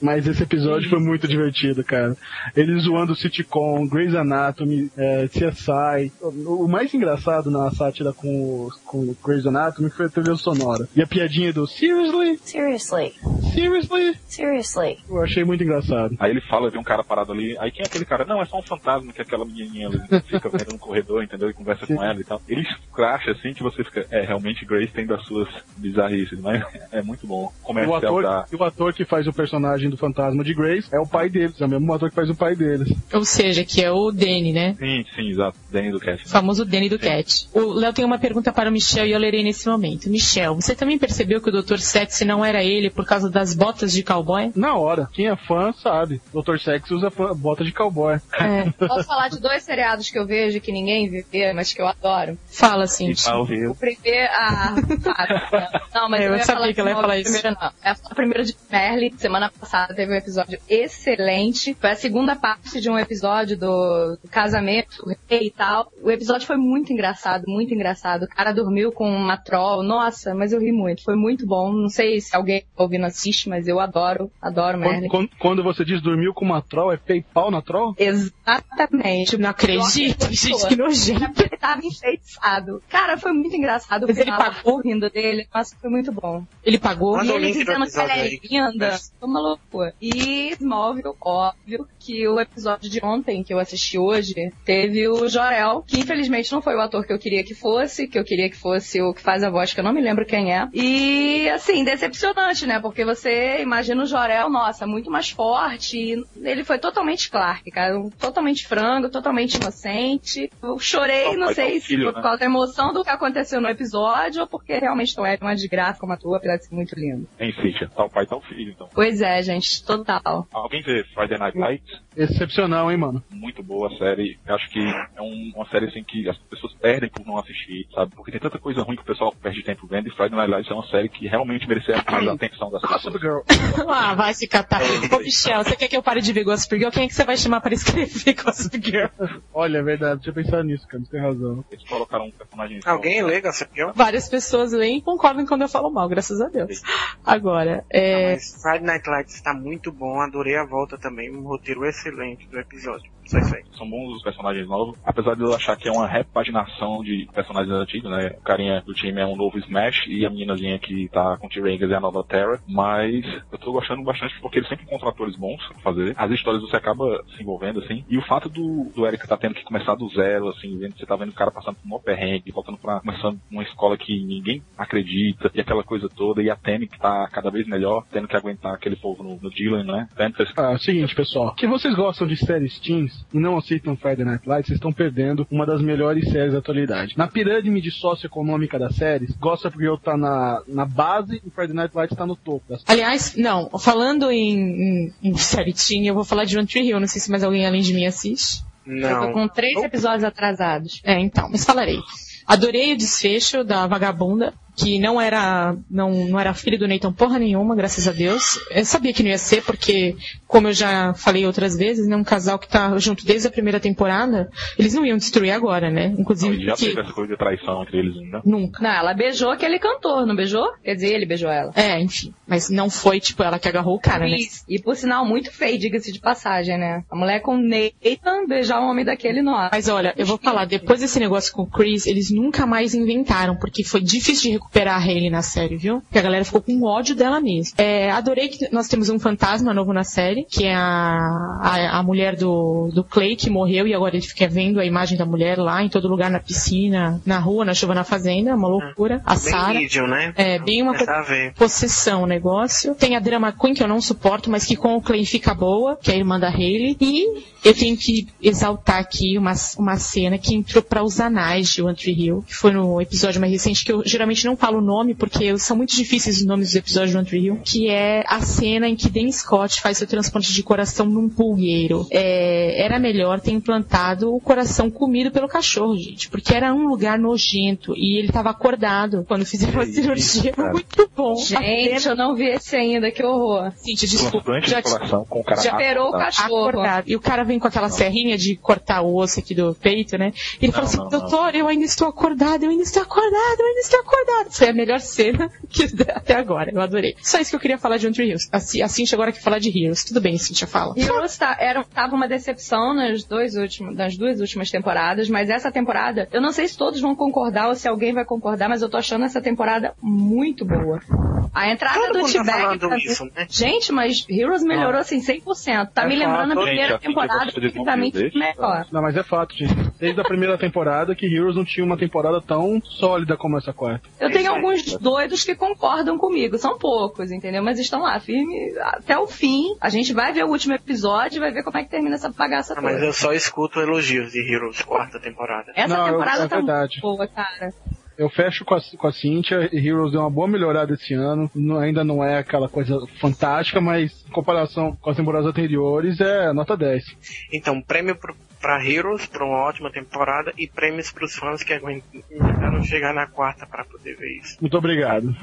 mas esse episódio foi muito divertido, cara. Eles zoando o sitcom, Grey's Anatomy, é, CSI. O, mais engraçado na sátira com, o- com Grey's Anatomy foi a trilha sonora. E a piadinha do Seriously? Seriously. Seriously? Seriously. Eu achei muito engraçado. Aí ele fala, tem um cara parado ali. Aí quem é aquele cara? Não, é só um fantasma que aquela menininha ali fica vendo no corredor, entendeu? E conversa com ela e tal. Ele escracha assim que você fica. É, realmente Grace tem das suas bizarrices, mas é muito bom. E o, Comercial ator, da. e o ator que faz o personagem do fantasma de Grace é o pai deles, é o mesmo ator que faz o pai deles. Ou seja, que é o Danny, né? Sim, sim, exato. Danny do Cat. O famoso Danny do Cat. O Léo tem uma pergunta para o Michel e eu lerei nesse momento. Michel, você também percebeu que o Dr. Sexy não era ele por causa das botas de cowboy? Na hora. Quem é fã sabe. Dr. Sex usa fã- bota de cowboy. É. Posso falar de dois seriados que eu vejo que ninguém vê, mas que eu adoro? Fala assim. E tá. O primeiro. Ah, para. Não, mas É, (laughs) eu eu, ia sabia falar que ela ia falar do isso. Primeiro, não. Ia falar primeiro de Merlin. Semana passada teve um episódio excelente. Foi a segunda parte de um episódio do, do casamento, o rei e tal. O episódio foi muito engraçado, muito engraçado. O cara dormiu com uma troll. Nossa, mas eu ri muito. Foi muito bom. Não sei se alguém tá ouvindo assiste, mas eu adoro, adoro Merlin. Quando, quando- quando você diz dormiu com uma troll, é PayPal na troll? Exatamente. Não acredito, gente, que nojento. Ele tava enfeitiçado. Cara, foi muito engraçado. Mas ele pagou? rindo dele. Nossa, foi muito bom. Ele pagou? E Manda do dizendo que ela é linda. Foi uma loucura. E Smallville, óbvio, que o episódio de ontem, que eu assisti hoje, teve o Jorel, que infelizmente não foi o ator que eu queria que fosse, que eu queria que fosse o que faz a voz, que eu não me lembro quem é. E, assim, decepcionante, né? Porque você imagina o Jorel, nossa, muito mais forte. e Ele foi totalmente Clark, cara. Totalmente frango, totalmente inocente. Eu chorei, Ó, não tá sei um se filho, foi né? por causa da emoção do que aconteceu no episódio ou porque realmente não é uma desgraça como a tua, apesar de ser muito lindo. Em Cíntia. Tal pai, tal filho, então. Pois é, gente, total. Alguém vê Friday Night Lights? Excepcional, hein, mano? Muito boa a série. Eu acho que é um- uma série assim que as pessoas perdem por não assistir, sabe? Porque tem tanta coisa ruim que o pessoal perde tempo vendo e Friday Night Lights é uma série que realmente merecia mais a atenção das Gossip pessoas. Girl. (laughs) Ah, vai se catar. Ô, Michel, você quer que eu pare de ver Gossip Girl? Quem é que você vai chamar para (laughs) escrever Gossip Girl? Olha, é verdade, tinha pensado nisso, cara, você tem razão. Eles colocaram um personagem. Alguém lê Gossip Girl? Várias pessoas leem e concordam quando eu falo mal, graças a Deus. Agora, é... Mas Friday Night Lights está muito bom, adorei a volta também, um roteiro excelente do episódio. Só isso aí. São bons os personagens novos. Apesar de eu achar que é uma repaginação de personagens antigos, né? O carinha do time é um novo Smash e a meninazinha que tá com o T-Rangers é a nova Terra. Mas eu tô gostando bastante porque eles sempre encontram atores bons pra fazer. As histórias você acaba se envolvendo, assim. E o fato do, do Eric tá tendo que começar do zero, assim, vendo, você tá vendo o cara passando por um perrengue, voltando pra começando uma escola que ninguém acredita, e aquela coisa toda, e a Tammy que tá cada vez melhor, tendo que aguentar aquele povo no, no Dylan, né? Panthers. Ah, é o seguinte, pessoal. Que vocês gostam de séries teens e não aceitam Friday Night Lights, vocês estão perdendo uma das melhores séries da atualidade. Na pirâmide socioeconômica das séries, Gossip Girl tá na, na base e Friday Night Lights tá no topo. Das... Aliás, não, falando em, em, em série teen, eu vou falar de One Tree Hill, não sei se mais alguém além de mim assiste. Eu tô Não. com três episódios atrasados. É, então, mas falarei. Adorei o desfecho da vagabunda, que não era, não, não era filho do Nathan porra nenhuma, graças a Deus. Eu sabia que não ia ser, porque, como eu já falei outras vezes, né, um casal que tá junto desde a primeira temporada, eles não iam destruir agora, né? Não, Inclusive, e já porque teve essa coisa de traição entre eles ainda. nunca. Não, ela beijou aquele cantor, não beijou? Quer dizer, ele beijou ela. É, enfim. Mas não foi, tipo, ela que agarrou o cara, né? E, por sinal, muito feio, diga-se de passagem, né? A mulher com Nathan beijar um homem daquele, não. Mas olha, eu vou falar, depois desse negócio com o Chris, eles nunca mais inventaram, porque foi difícil de recuperar a Hayley na série, viu? Porque a galera ficou com ódio dela mesmo. É, adorei que nós temos um fantasma novo na série, que é a, a, a mulher do, do Clay, que morreu, e agora ele fica vendo a imagem da mulher lá, em todo lugar, na piscina, na rua, na chuva, na fazenda, uma loucura. A Bem Sarah. Né? É, bem uma possessão o negócio. Tem a Drama Queen, que eu não suporto, mas que com o Clay fica boa, que é a irmã da Hayley. E eu tenho que exaltar aqui uma, uma cena que entrou para os anais de One Tree Hill, que foi no episódio mais recente, que eu geralmente não falo o nome, porque são muito difíceis os nomes dos episódios de One Tree Hill, que é a cena em que Dan Scott faz seu transplante de coração num pulgueiro. É, era melhor ter implantado o coração comido pelo cachorro, gente, porque era um lugar nojento e ele estava acordado quando fizeram a cirurgia. cara. Muito bom. Gente, eu não vi esse ainda, que horror. Cíntia, desculpa. Transplante Já de coração com o cara Já operou o cachorro. acordado. E o cara vem com aquela serrinha de cortar o osso aqui do peito, né? E ele Não, fala assim, não, não. doutor, eu ainda estou acordado, eu ainda estou acordado, eu ainda estou acordado. Foi a melhor cena (laughs) que até agora, eu adorei. Só isso que eu queria falar de One Tree Hills. A, Ci- a Cintia agora quer falar de Heroes. Tudo bem, Cintia, fala. Heroes tá, era, tava uma decepção nas, dois últimos, nas duas últimas temporadas, mas essa temporada, eu não sei se todos vão concordar ou se alguém vai concordar, mas eu tô achando essa temporada muito boa. A entrada Todo do tá T-Bag. isso, né? Gente, mas Heroes melhorou assim 100%. Tá É me lembrando a fato. primeira Gente, a temporada que pra mim melhor. Não, mas é fato, gente. desde a primeira temporada que Heroes não tinha uma temporada tão sólida como essa quarta. Eu tenho alguns doidos que concordam comigo, são poucos, entendeu? Mas estão lá, firme até o fim. A gente vai ver o último episódio e vai ver como é que termina essa bagaça Ah, toda. mas eu só escuto elogios de Heroes, quarta temporada. Essa Não, eu- temporada é tá verdade. muito boa, cara. Eu fecho com a, com a Cynthia, e Heroes deu uma boa melhorada esse ano. Não- ainda não é aquela coisa fantástica, mas em comparação com as temporadas anteriores, é nota 10. Então, prêmio pro, pra Heroes, pra uma ótima temporada, e prêmios pros fãs que aguentaram chegar na quarta pra poder ver isso. Muito obrigado.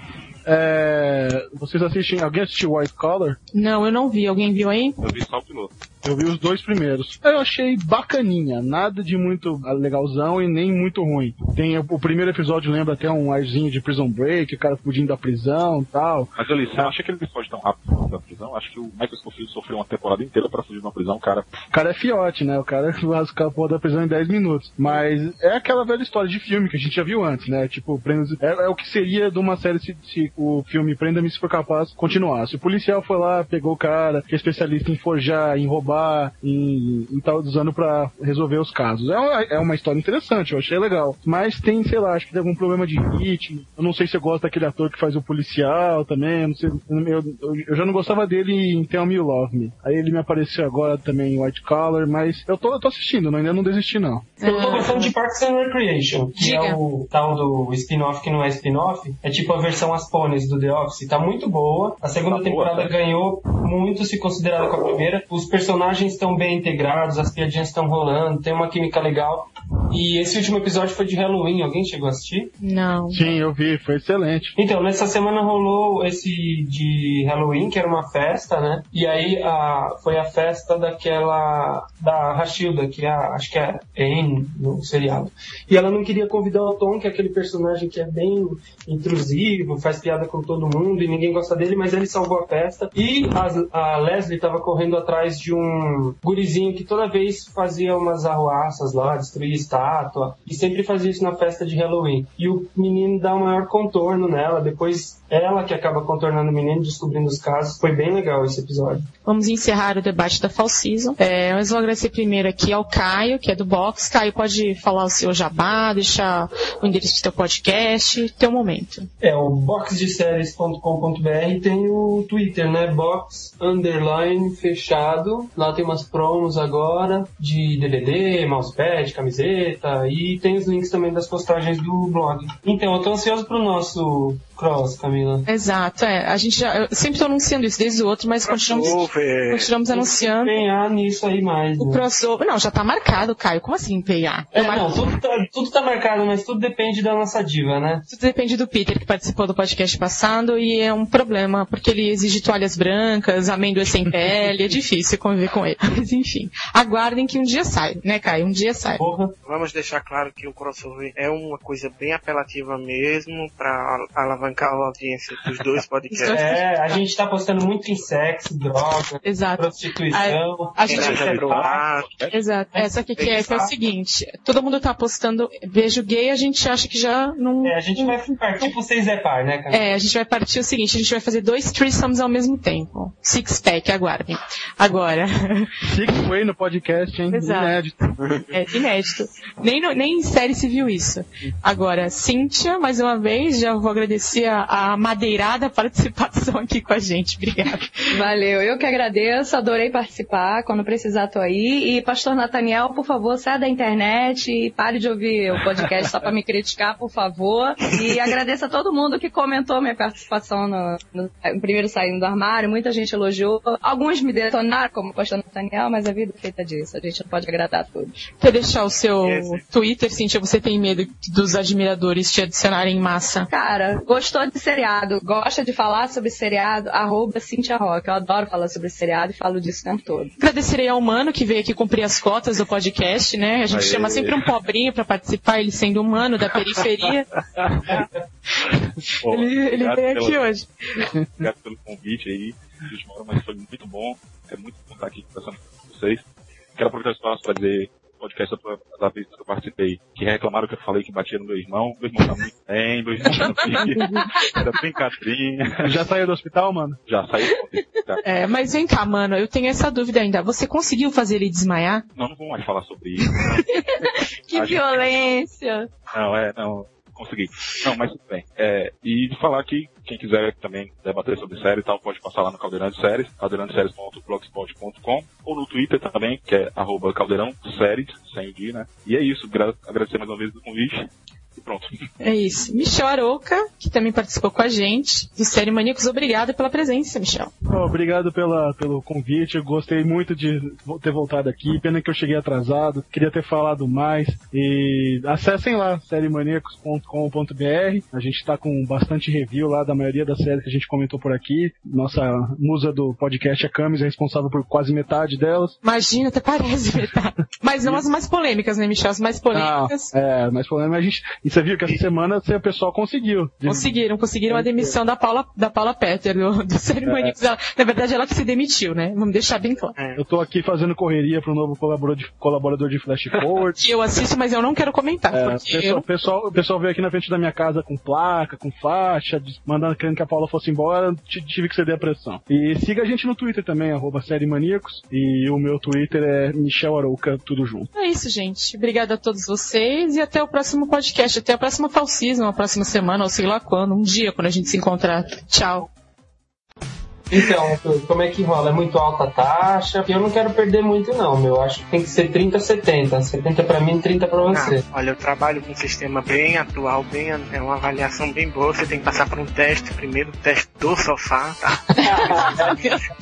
É, vocês assistem. Alguém assistiu White Collar? Não, eu não vi. Alguém viu aí? Eu vi só o piloto. Eu vi os dois primeiros. Eu achei bacaninha, nada de muito legalzão e nem muito ruim. Tem o, o primeiro episódio lembra até um arzinho de Prison Break, o cara fugindo da prisão e tal. Mas ele, você acha que ele foge tão rápido da prisão? Acho que o Michael Scofield sofreu uma temporada inteira pra fugir de uma prisão, cara. O cara é fiote, né? O cara rasga a porra da prisão em 10 minutos. Mas é aquela velha história de filme que a gente já viu antes, né? Tipo, é, é o que seria de uma série se, se o filme Prenda-me se for capaz continuasse. O policial foi lá, pegou o cara, que é especialista em forjar, em roubar, em, e tá usando pra resolver os casos. É uma, é uma história interessante, eu achei legal. Mas tem, sei lá, acho que tem algum problema de ritmo. Eu não sei se eu gosto daquele ator que faz o policial também. eu Não sei, eu, eu, eu já não gostava dele em Tell Me You Love Me. Aí ele me apareceu agora também em White Collar, mas eu tô, eu tô assistindo, não, ainda não desisti não. Eu tô gostando de Parks and Recreation, que Diga. é o tal do spin-off que não é spin-off. É tipo a versão As Ponies do The Office. Tá muito boa. A segunda Tá boa, temporada tá? ganhou muito se considerada com a primeira. Os personagens estão bem integrados, as piadinhas estão rolando, tem uma química legal. E esse último episódio foi de Halloween. Alguém chegou a assistir? Não. Sim, eu vi, foi excelente. Então, nessa semana rolou esse de Halloween, que era uma festa, né? E aí a, foi a festa daquela. da Rachilda, que é acho que é Anne no seriado. E ela não queria convidar o Tom, que é aquele personagem que é bem intrusivo, faz piada com todo mundo e ninguém gosta dele, mas ele salvou a festa. E a, a Leslie tava correndo atrás de um gurizinho que toda vez fazia umas arruaças lá, destruía estátua, e sempre fazia isso na festa de Halloween. E o menino dá o maior contorno nela, depois ela que acaba contornando o menino, descobrindo os casos. Foi bem legal esse episódio. Vamos encerrar o debate da Fall Season. É, mas vou agradecer primeiro aqui ao Caio, que é do Box. Caio, pode falar o seu jabá, deixar o endereço do teu podcast, teu momento. É, o boxdeséries.com.br tem o Twitter, né? Box underline fechado. Lá tem umas promos agora de DVD, mousepad, camiseta e tem os links também das postagens do blog. Então, eu tô ansioso pro nosso cross, Camila. Exato, é. A gente já, eu sempre estou anunciando isso desde o outro, mas continuamos, continuamos anunciando. Empenhar nisso aí mais. O né? crossover. Não, já tá marcado, Caio. Como assim empenhar? É, não, tudo tá, tudo tá marcado, mas tudo depende da nossa diva, né? Tudo depende do Peter, que participou do podcast passado, e é um problema, porque ele exige toalhas brancas, amêndoas sem pele, é difícil conviver com ele. Mas enfim, aguardem que um dia sai, né, Caio? Um dia sai. Porra. Vamos deixar claro que o crossover é uma coisa bem apelativa mesmo pra alavancar a audiência dos dois podcasts. É, a gente tá postando muito em sexo, droga, Exato. prostituição. A gente- Nada do ar. Exato. É, só que, que, é, que é o seguinte, todo mundo tá postando beijo gay, a gente acha que já não... É, a gente vai partir pro seis é par, né, cara? É, a gente vai partir o seguinte, a gente vai fazer dois threesomes ao mesmo tempo. Six pack, aguardem. Agora, Six Way no podcast, hein? Exato. Inédito. é inédito. Nem, no- nem em série se viu isso. Agora, Cíntia, mais uma vez, já vou agradecer a, a madeirada participação aqui com a gente. Obrigada. Valeu, eu que agradeço, adorei participar. Quando precisar, tô aí. E Pastor Nathaniel, por favor, saia da internet e pare de ouvir o podcast só pra me criticar, por favor. E agradeço a todo mundo que comentou minha participação no, no- no primeiro saindo do armário. Muita gente elogiou. Alguns me detonaram, como o Pastor Nathaniel, mas a vida é feita disso. A gente não pode agradar a todos. Quer deixar o seu Esse. Twitter, Cíntia? Você tem medo dos admiradores te adicionarem em massa? Cara, gostou de seriado, gosta de falar sobre seriado, arroba Cintia Rock. Eu adoro falar sobre seriado e falo disso o tempo todo. Agradecerei ao Mano, que veio aqui cumprir as cotas do podcast, né? A gente Aê. chama sempre um pobrinho pra participar, ele sendo humano da periferia. (laughs) Pô, ele ele obrigado veio aqui pela- hoje. Obrigado pelo convite aí, hora, mas foi muito bom. É muito bom estar aqui conversando com vocês. Quero aproveitar o espaço para dizer podcast das vezes que eu participei, que reclamaram que eu falei que batia no meu irmão. Meu irmão tá muito bem, meu irmão tá bem. (laughs) Era brincadeira. Já saiu do hospital, mano? Já saiu ontem. cara. É, mas vem cá, mano, eu tenho essa dúvida ainda. Você conseguiu fazer ele desmaiar? Não, não vou mais falar sobre isso. (laughs) Que A gente- violência. Não, é, não, consegui. Não, mas tudo bem. É, e falar que quem quiser também debater sobre série e tal, pode passar lá no Caldeirão de Séries, caldeirãodeséries.blogspot.com ou no Twitter também, que é arroba caldeirão séries, sem o D, né? E é isso, gra- agradecer mais uma vez o convite pronto. É isso. Michel Aroca, que também participou com a gente, do Série Maníacos, obrigada pela presença, Michel. Oh, Obrigado pela, pelo convite, eu gostei muito de ter voltado aqui, pena que eu cheguei atrasado, queria ter falado mais. E acessem lá, sériemaníacos.com.br, a gente tá com bastante review lá da maioria das séries que a gente comentou por aqui. Nossa musa do podcast, a Camis, é responsável por quase metade delas. Imagina, até parece (laughs) verdade. Mas não as mais polêmicas, né, Michel? As mais polêmicas. É, mas problema a gente. Você viu que essa semana o pessoal conseguiu. Conseguiram, conseguiram a demissão da Paula, da Paula Petter, do, do Série Maníacos. Ela- na verdade, ela que se demitiu, né? Vamos deixar bem claro. Eu tô aqui fazendo correria pro novo colaborador de, colaborador de Flash Forward. Que (laughs) eu assisto, mas eu não quero comentar. É, pessoal, eu- pessoal, o pessoal veio aqui na frente da minha casa com placa, com faixa, mandando querendo que a Paula fosse embora, tive que ceder a pressão. E siga a gente no Twitter também, arroba Série Maníacos, e o meu Twitter é Michel Arouca, tudo junto. É isso, gente. Obrigada a todos vocês e até o próximo podcast. Até a próxima Fall Season, a próxima semana, ou sei lá quando, um dia, quando a gente se encontrar. Tchau. Então, como é que rola? É muito alta a taxa? Eu não quero perder muito, não, meu. Acho que tem que ser 30, 70. 70 pra mim, 30 pra você. Não, olha, eu trabalho com um sistema bem atual, bem, é uma avaliação bem boa. Você tem que passar por um teste, primeiro o teste do sofá, tá? (laughs)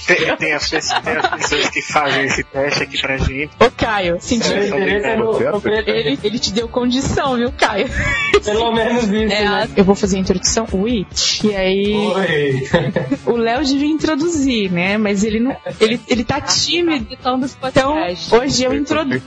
tem, tem as, pessoas, tem as pessoas que fazem esse teste aqui pra gente. Ô, Caio, senti. Interesse é no-. Ele, ele te deu condição, viu, Caio? Pelo menos isso, É, né? Eu vou fazer a introdução. Ui. E aí. Oi. O Léo devia introduzir, né? Mas ele não. Ele, ele tá tímido. Então, dos Então, hoje eu introduzo.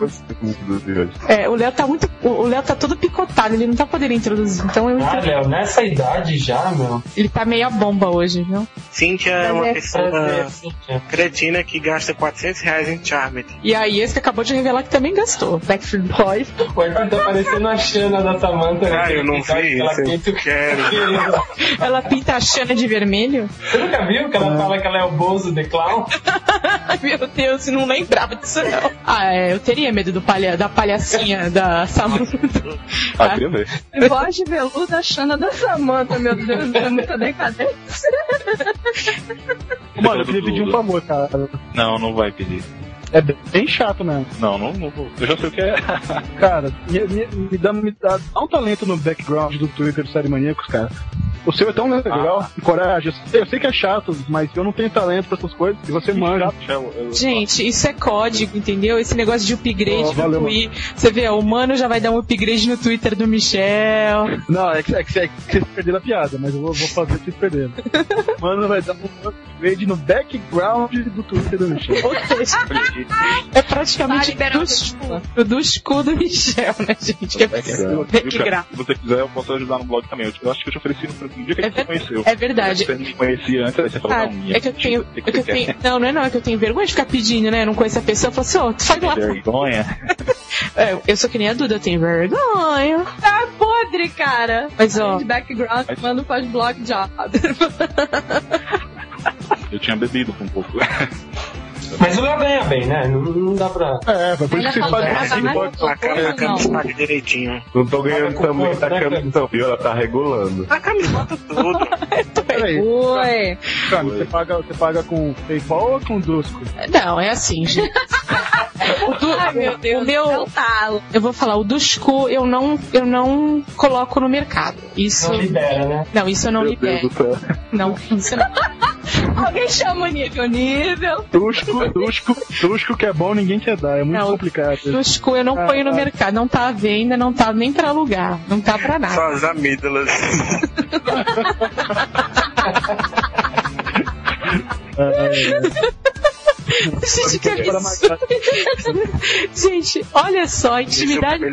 É, o Léo tá muito. O Léo tá todo picotado, ele não tá podendo introduzir. Então eu Ah, introduzo. Léo, nessa idade já, meu. Ele tá meia bomba hoje, viu? Cíntia é uma Prazer. pessoa cretina que gasta 400 reais em Charmed. E aí, esse que acabou de revelar que também gastou. Backstreet Boys. O Arthur tá parecendo a Xana da Samantha. né? Ah, eu não vi Ela isso, pinta o quero. (laughs) Ela pinta a Xana de vermelho. Você nunca viu que ela fala que ela é o Bozo de Clown? (laughs) Meu Deus, eu não lembrava disso não. Ah, é, eu teria medo do palha, da palhacinha da Samantha. (laughs) Ah, queria ver. Voz de veludo, a Xana da Samanta, meu Deus, é muita decadência. Mano, eu queria pedir um favor, cara. Não, não vai pedir. É bem chato mesmo. Não, não, não vou. Eu já sei o que é. Cara, me, me- me dá, me dá, dá um talento no background do Twitter do Série Maníacos, cara. O seu é tão legal, coragem. Eu sei, que é chato, mas eu não tenho talento pra essas coisas. E você manja. Gente, isso é código, entendeu? Esse negócio de upgrade Oh, valeu, no Twitter. Você vê, o mano já vai dar um upgrade no Twitter do Michel. Não, é que, é que, é que vocês perderam a piada, mas eu vou, vou fazer vocês perderam. (laughs) Mano, vai dar um upgrade no background do Twitter do Michel. É praticamente liberando do escudo, do escudo do Michel, né, gente? Que é Background. background. Se você quiser, eu posso ajudar no blog também. Eu, eu acho que eu te ofereci no, no dia que É a gente se ver- conheceu. é verdade. Você me conhecia antes, aí você falou, Ah, não, minha. é que eu tenho. que É que eu tenho não, não é não, é que eu tenho vergonha de ficar pedindo, né? Eu não conheço a pessoa. Eu falo assim, ó, tu faz lá. Vergonha. (laughs) É, eu sou que nem a Duda, eu tenho vergonha. Tá podre, cara. Mas ó, De background, mano faz block job. Eu tinha bebido um pouco. (laughs) Mas o Léo ganha bem, né? Não, não dá pra. É, foi por isso que vocês fazem assim, A não. paga direitinho. Não tô ganhando também, tá Né, ganhando não, viu? Ela tá regulando. A câmera bota tudo. (laughs) Peraí, Oi. cara, você paga, você paga com PayPal ou com Dusco? não, é assim, gente. (laughs) O do- Ai, meu Deus. o meu, é talo. eu vou falar, o Dusco eu não, eu não coloco no mercado. Isso. Não libera, né? Não, isso eu não Meu libero. Não, isso não. (laughs) Alguém chama o nível nível. Dusco, Dusco, Dusco que é bom, ninguém quer dar, é muito Não, complicado. Dusco eu não Ah, ponho no ah. mercado. Não tá à venda, não tá nem pra alugar. Não tá pra nada. Só as amígdalas. (laughs) É, (laughs) Gente, que absurdo. (laughs) Gente, olha só, a intimidade.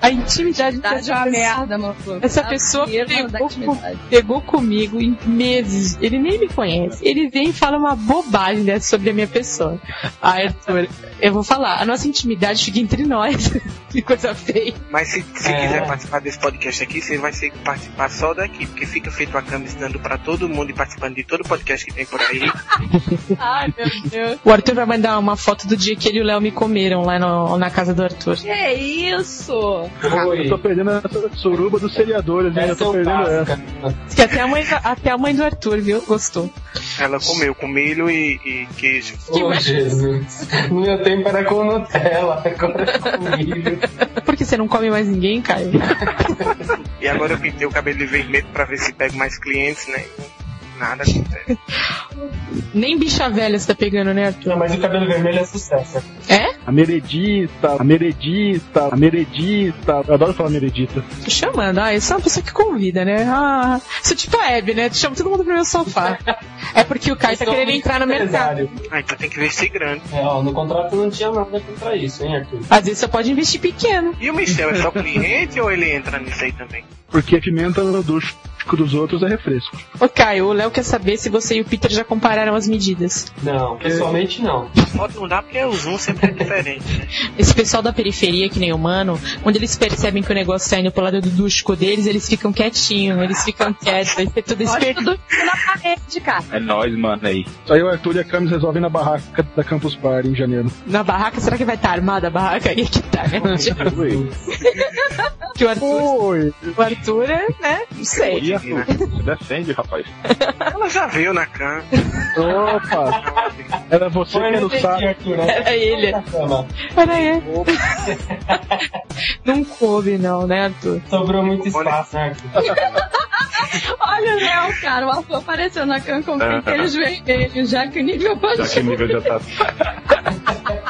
A intimidade Tá de uma merda, mano. Essa pessoa Mesmo da pegou, intimidade. pegou comigo em meses. Ele nem me conhece. Ele vem e fala uma bobagem dessa sobre a minha pessoa. Ah, Arthur, eu vou falar. A nossa intimidade fica entre nós. (laughs) que coisa feia. Mas se, se É. quiser participar desse podcast aqui, você vai que participar só daqui, porque fica feito a câmera dando pra todo mundo e participando de todo podcast que tem por aí. Ai, meu Deus. O Arthur vai mandar uma foto do dia que ele e o Léo me comeram lá no- na casa do Arthur. Que isso? Eu tô perdendo essa suruba dos seriadores, hein? Eu tô perdendo essa. Diz que até a, mãe, até a mãe do Arthur, viu? Gostou. Ela comeu com milho e, e queijo. Ô, Jesus. No meu tempo era com Nutella, agora é com milho. Por que você não come mais ninguém, Caio? E agora eu pintei o cabelo de vermelho pra ver se pego mais clientes, né? Nada acontece. (laughs) Nem bicha velha você tá pegando, né, Arthur? Não, mas o cabelo vermelho é sucesso. É? A Meredita, a Meredita, a Meredita. Eu adoro falar Meredita. Tô chamando. Ah, eu sou uma pessoa que convida, né? Ah, sou tipo a Hebe, né? Chamo todo mundo pro meu sofá. É porque o Caio tá querendo entrar no mercado. Ah, então tem que vestir grande. É, ó, no contrato não tinha nada contra isso, hein, Arthur? Às vezes você pode investir pequeno. E o Michel é só cliente ou ele entra nisso aí também? Porque pimenta no dos outros é refresco. Ô, Caio, o Léo quer saber se você e o Peter já compararam as medidas. Não, pessoalmente não. Pode não dar porque o zoom sempre é diferente. né? (laughs) Esse pessoal da periferia, que nem o Mano, quando eles percebem que o negócio tá indo pro lado do ducho deles, eles ficam quietinhos, eles ficam quietos, aí é tudo esperto. tudo na parede, cara. É nóis, mano, aí. Aí o Arthur e a Camis resolvem na barraca da Campus Party em janeiro. Na barraca, será que vai estar armada a barraca? Aí que tá, né? (laughs) que o Arthur, Oi! o Arthur é, né? Não sei. E Arthur, se defende, rapaz. Ela já veio na cama. Opa! Era você que era o saco. Arthur, né? Era ele. Era ele. Não coube, não, né, Arthur? Sobrou muito espaço, né, Arthur? Olha o Léo, cara. O Arthur apareceu na cama com pentelhos vermelhos, já que o nível Já que o baixou. nível já tá. (laughs)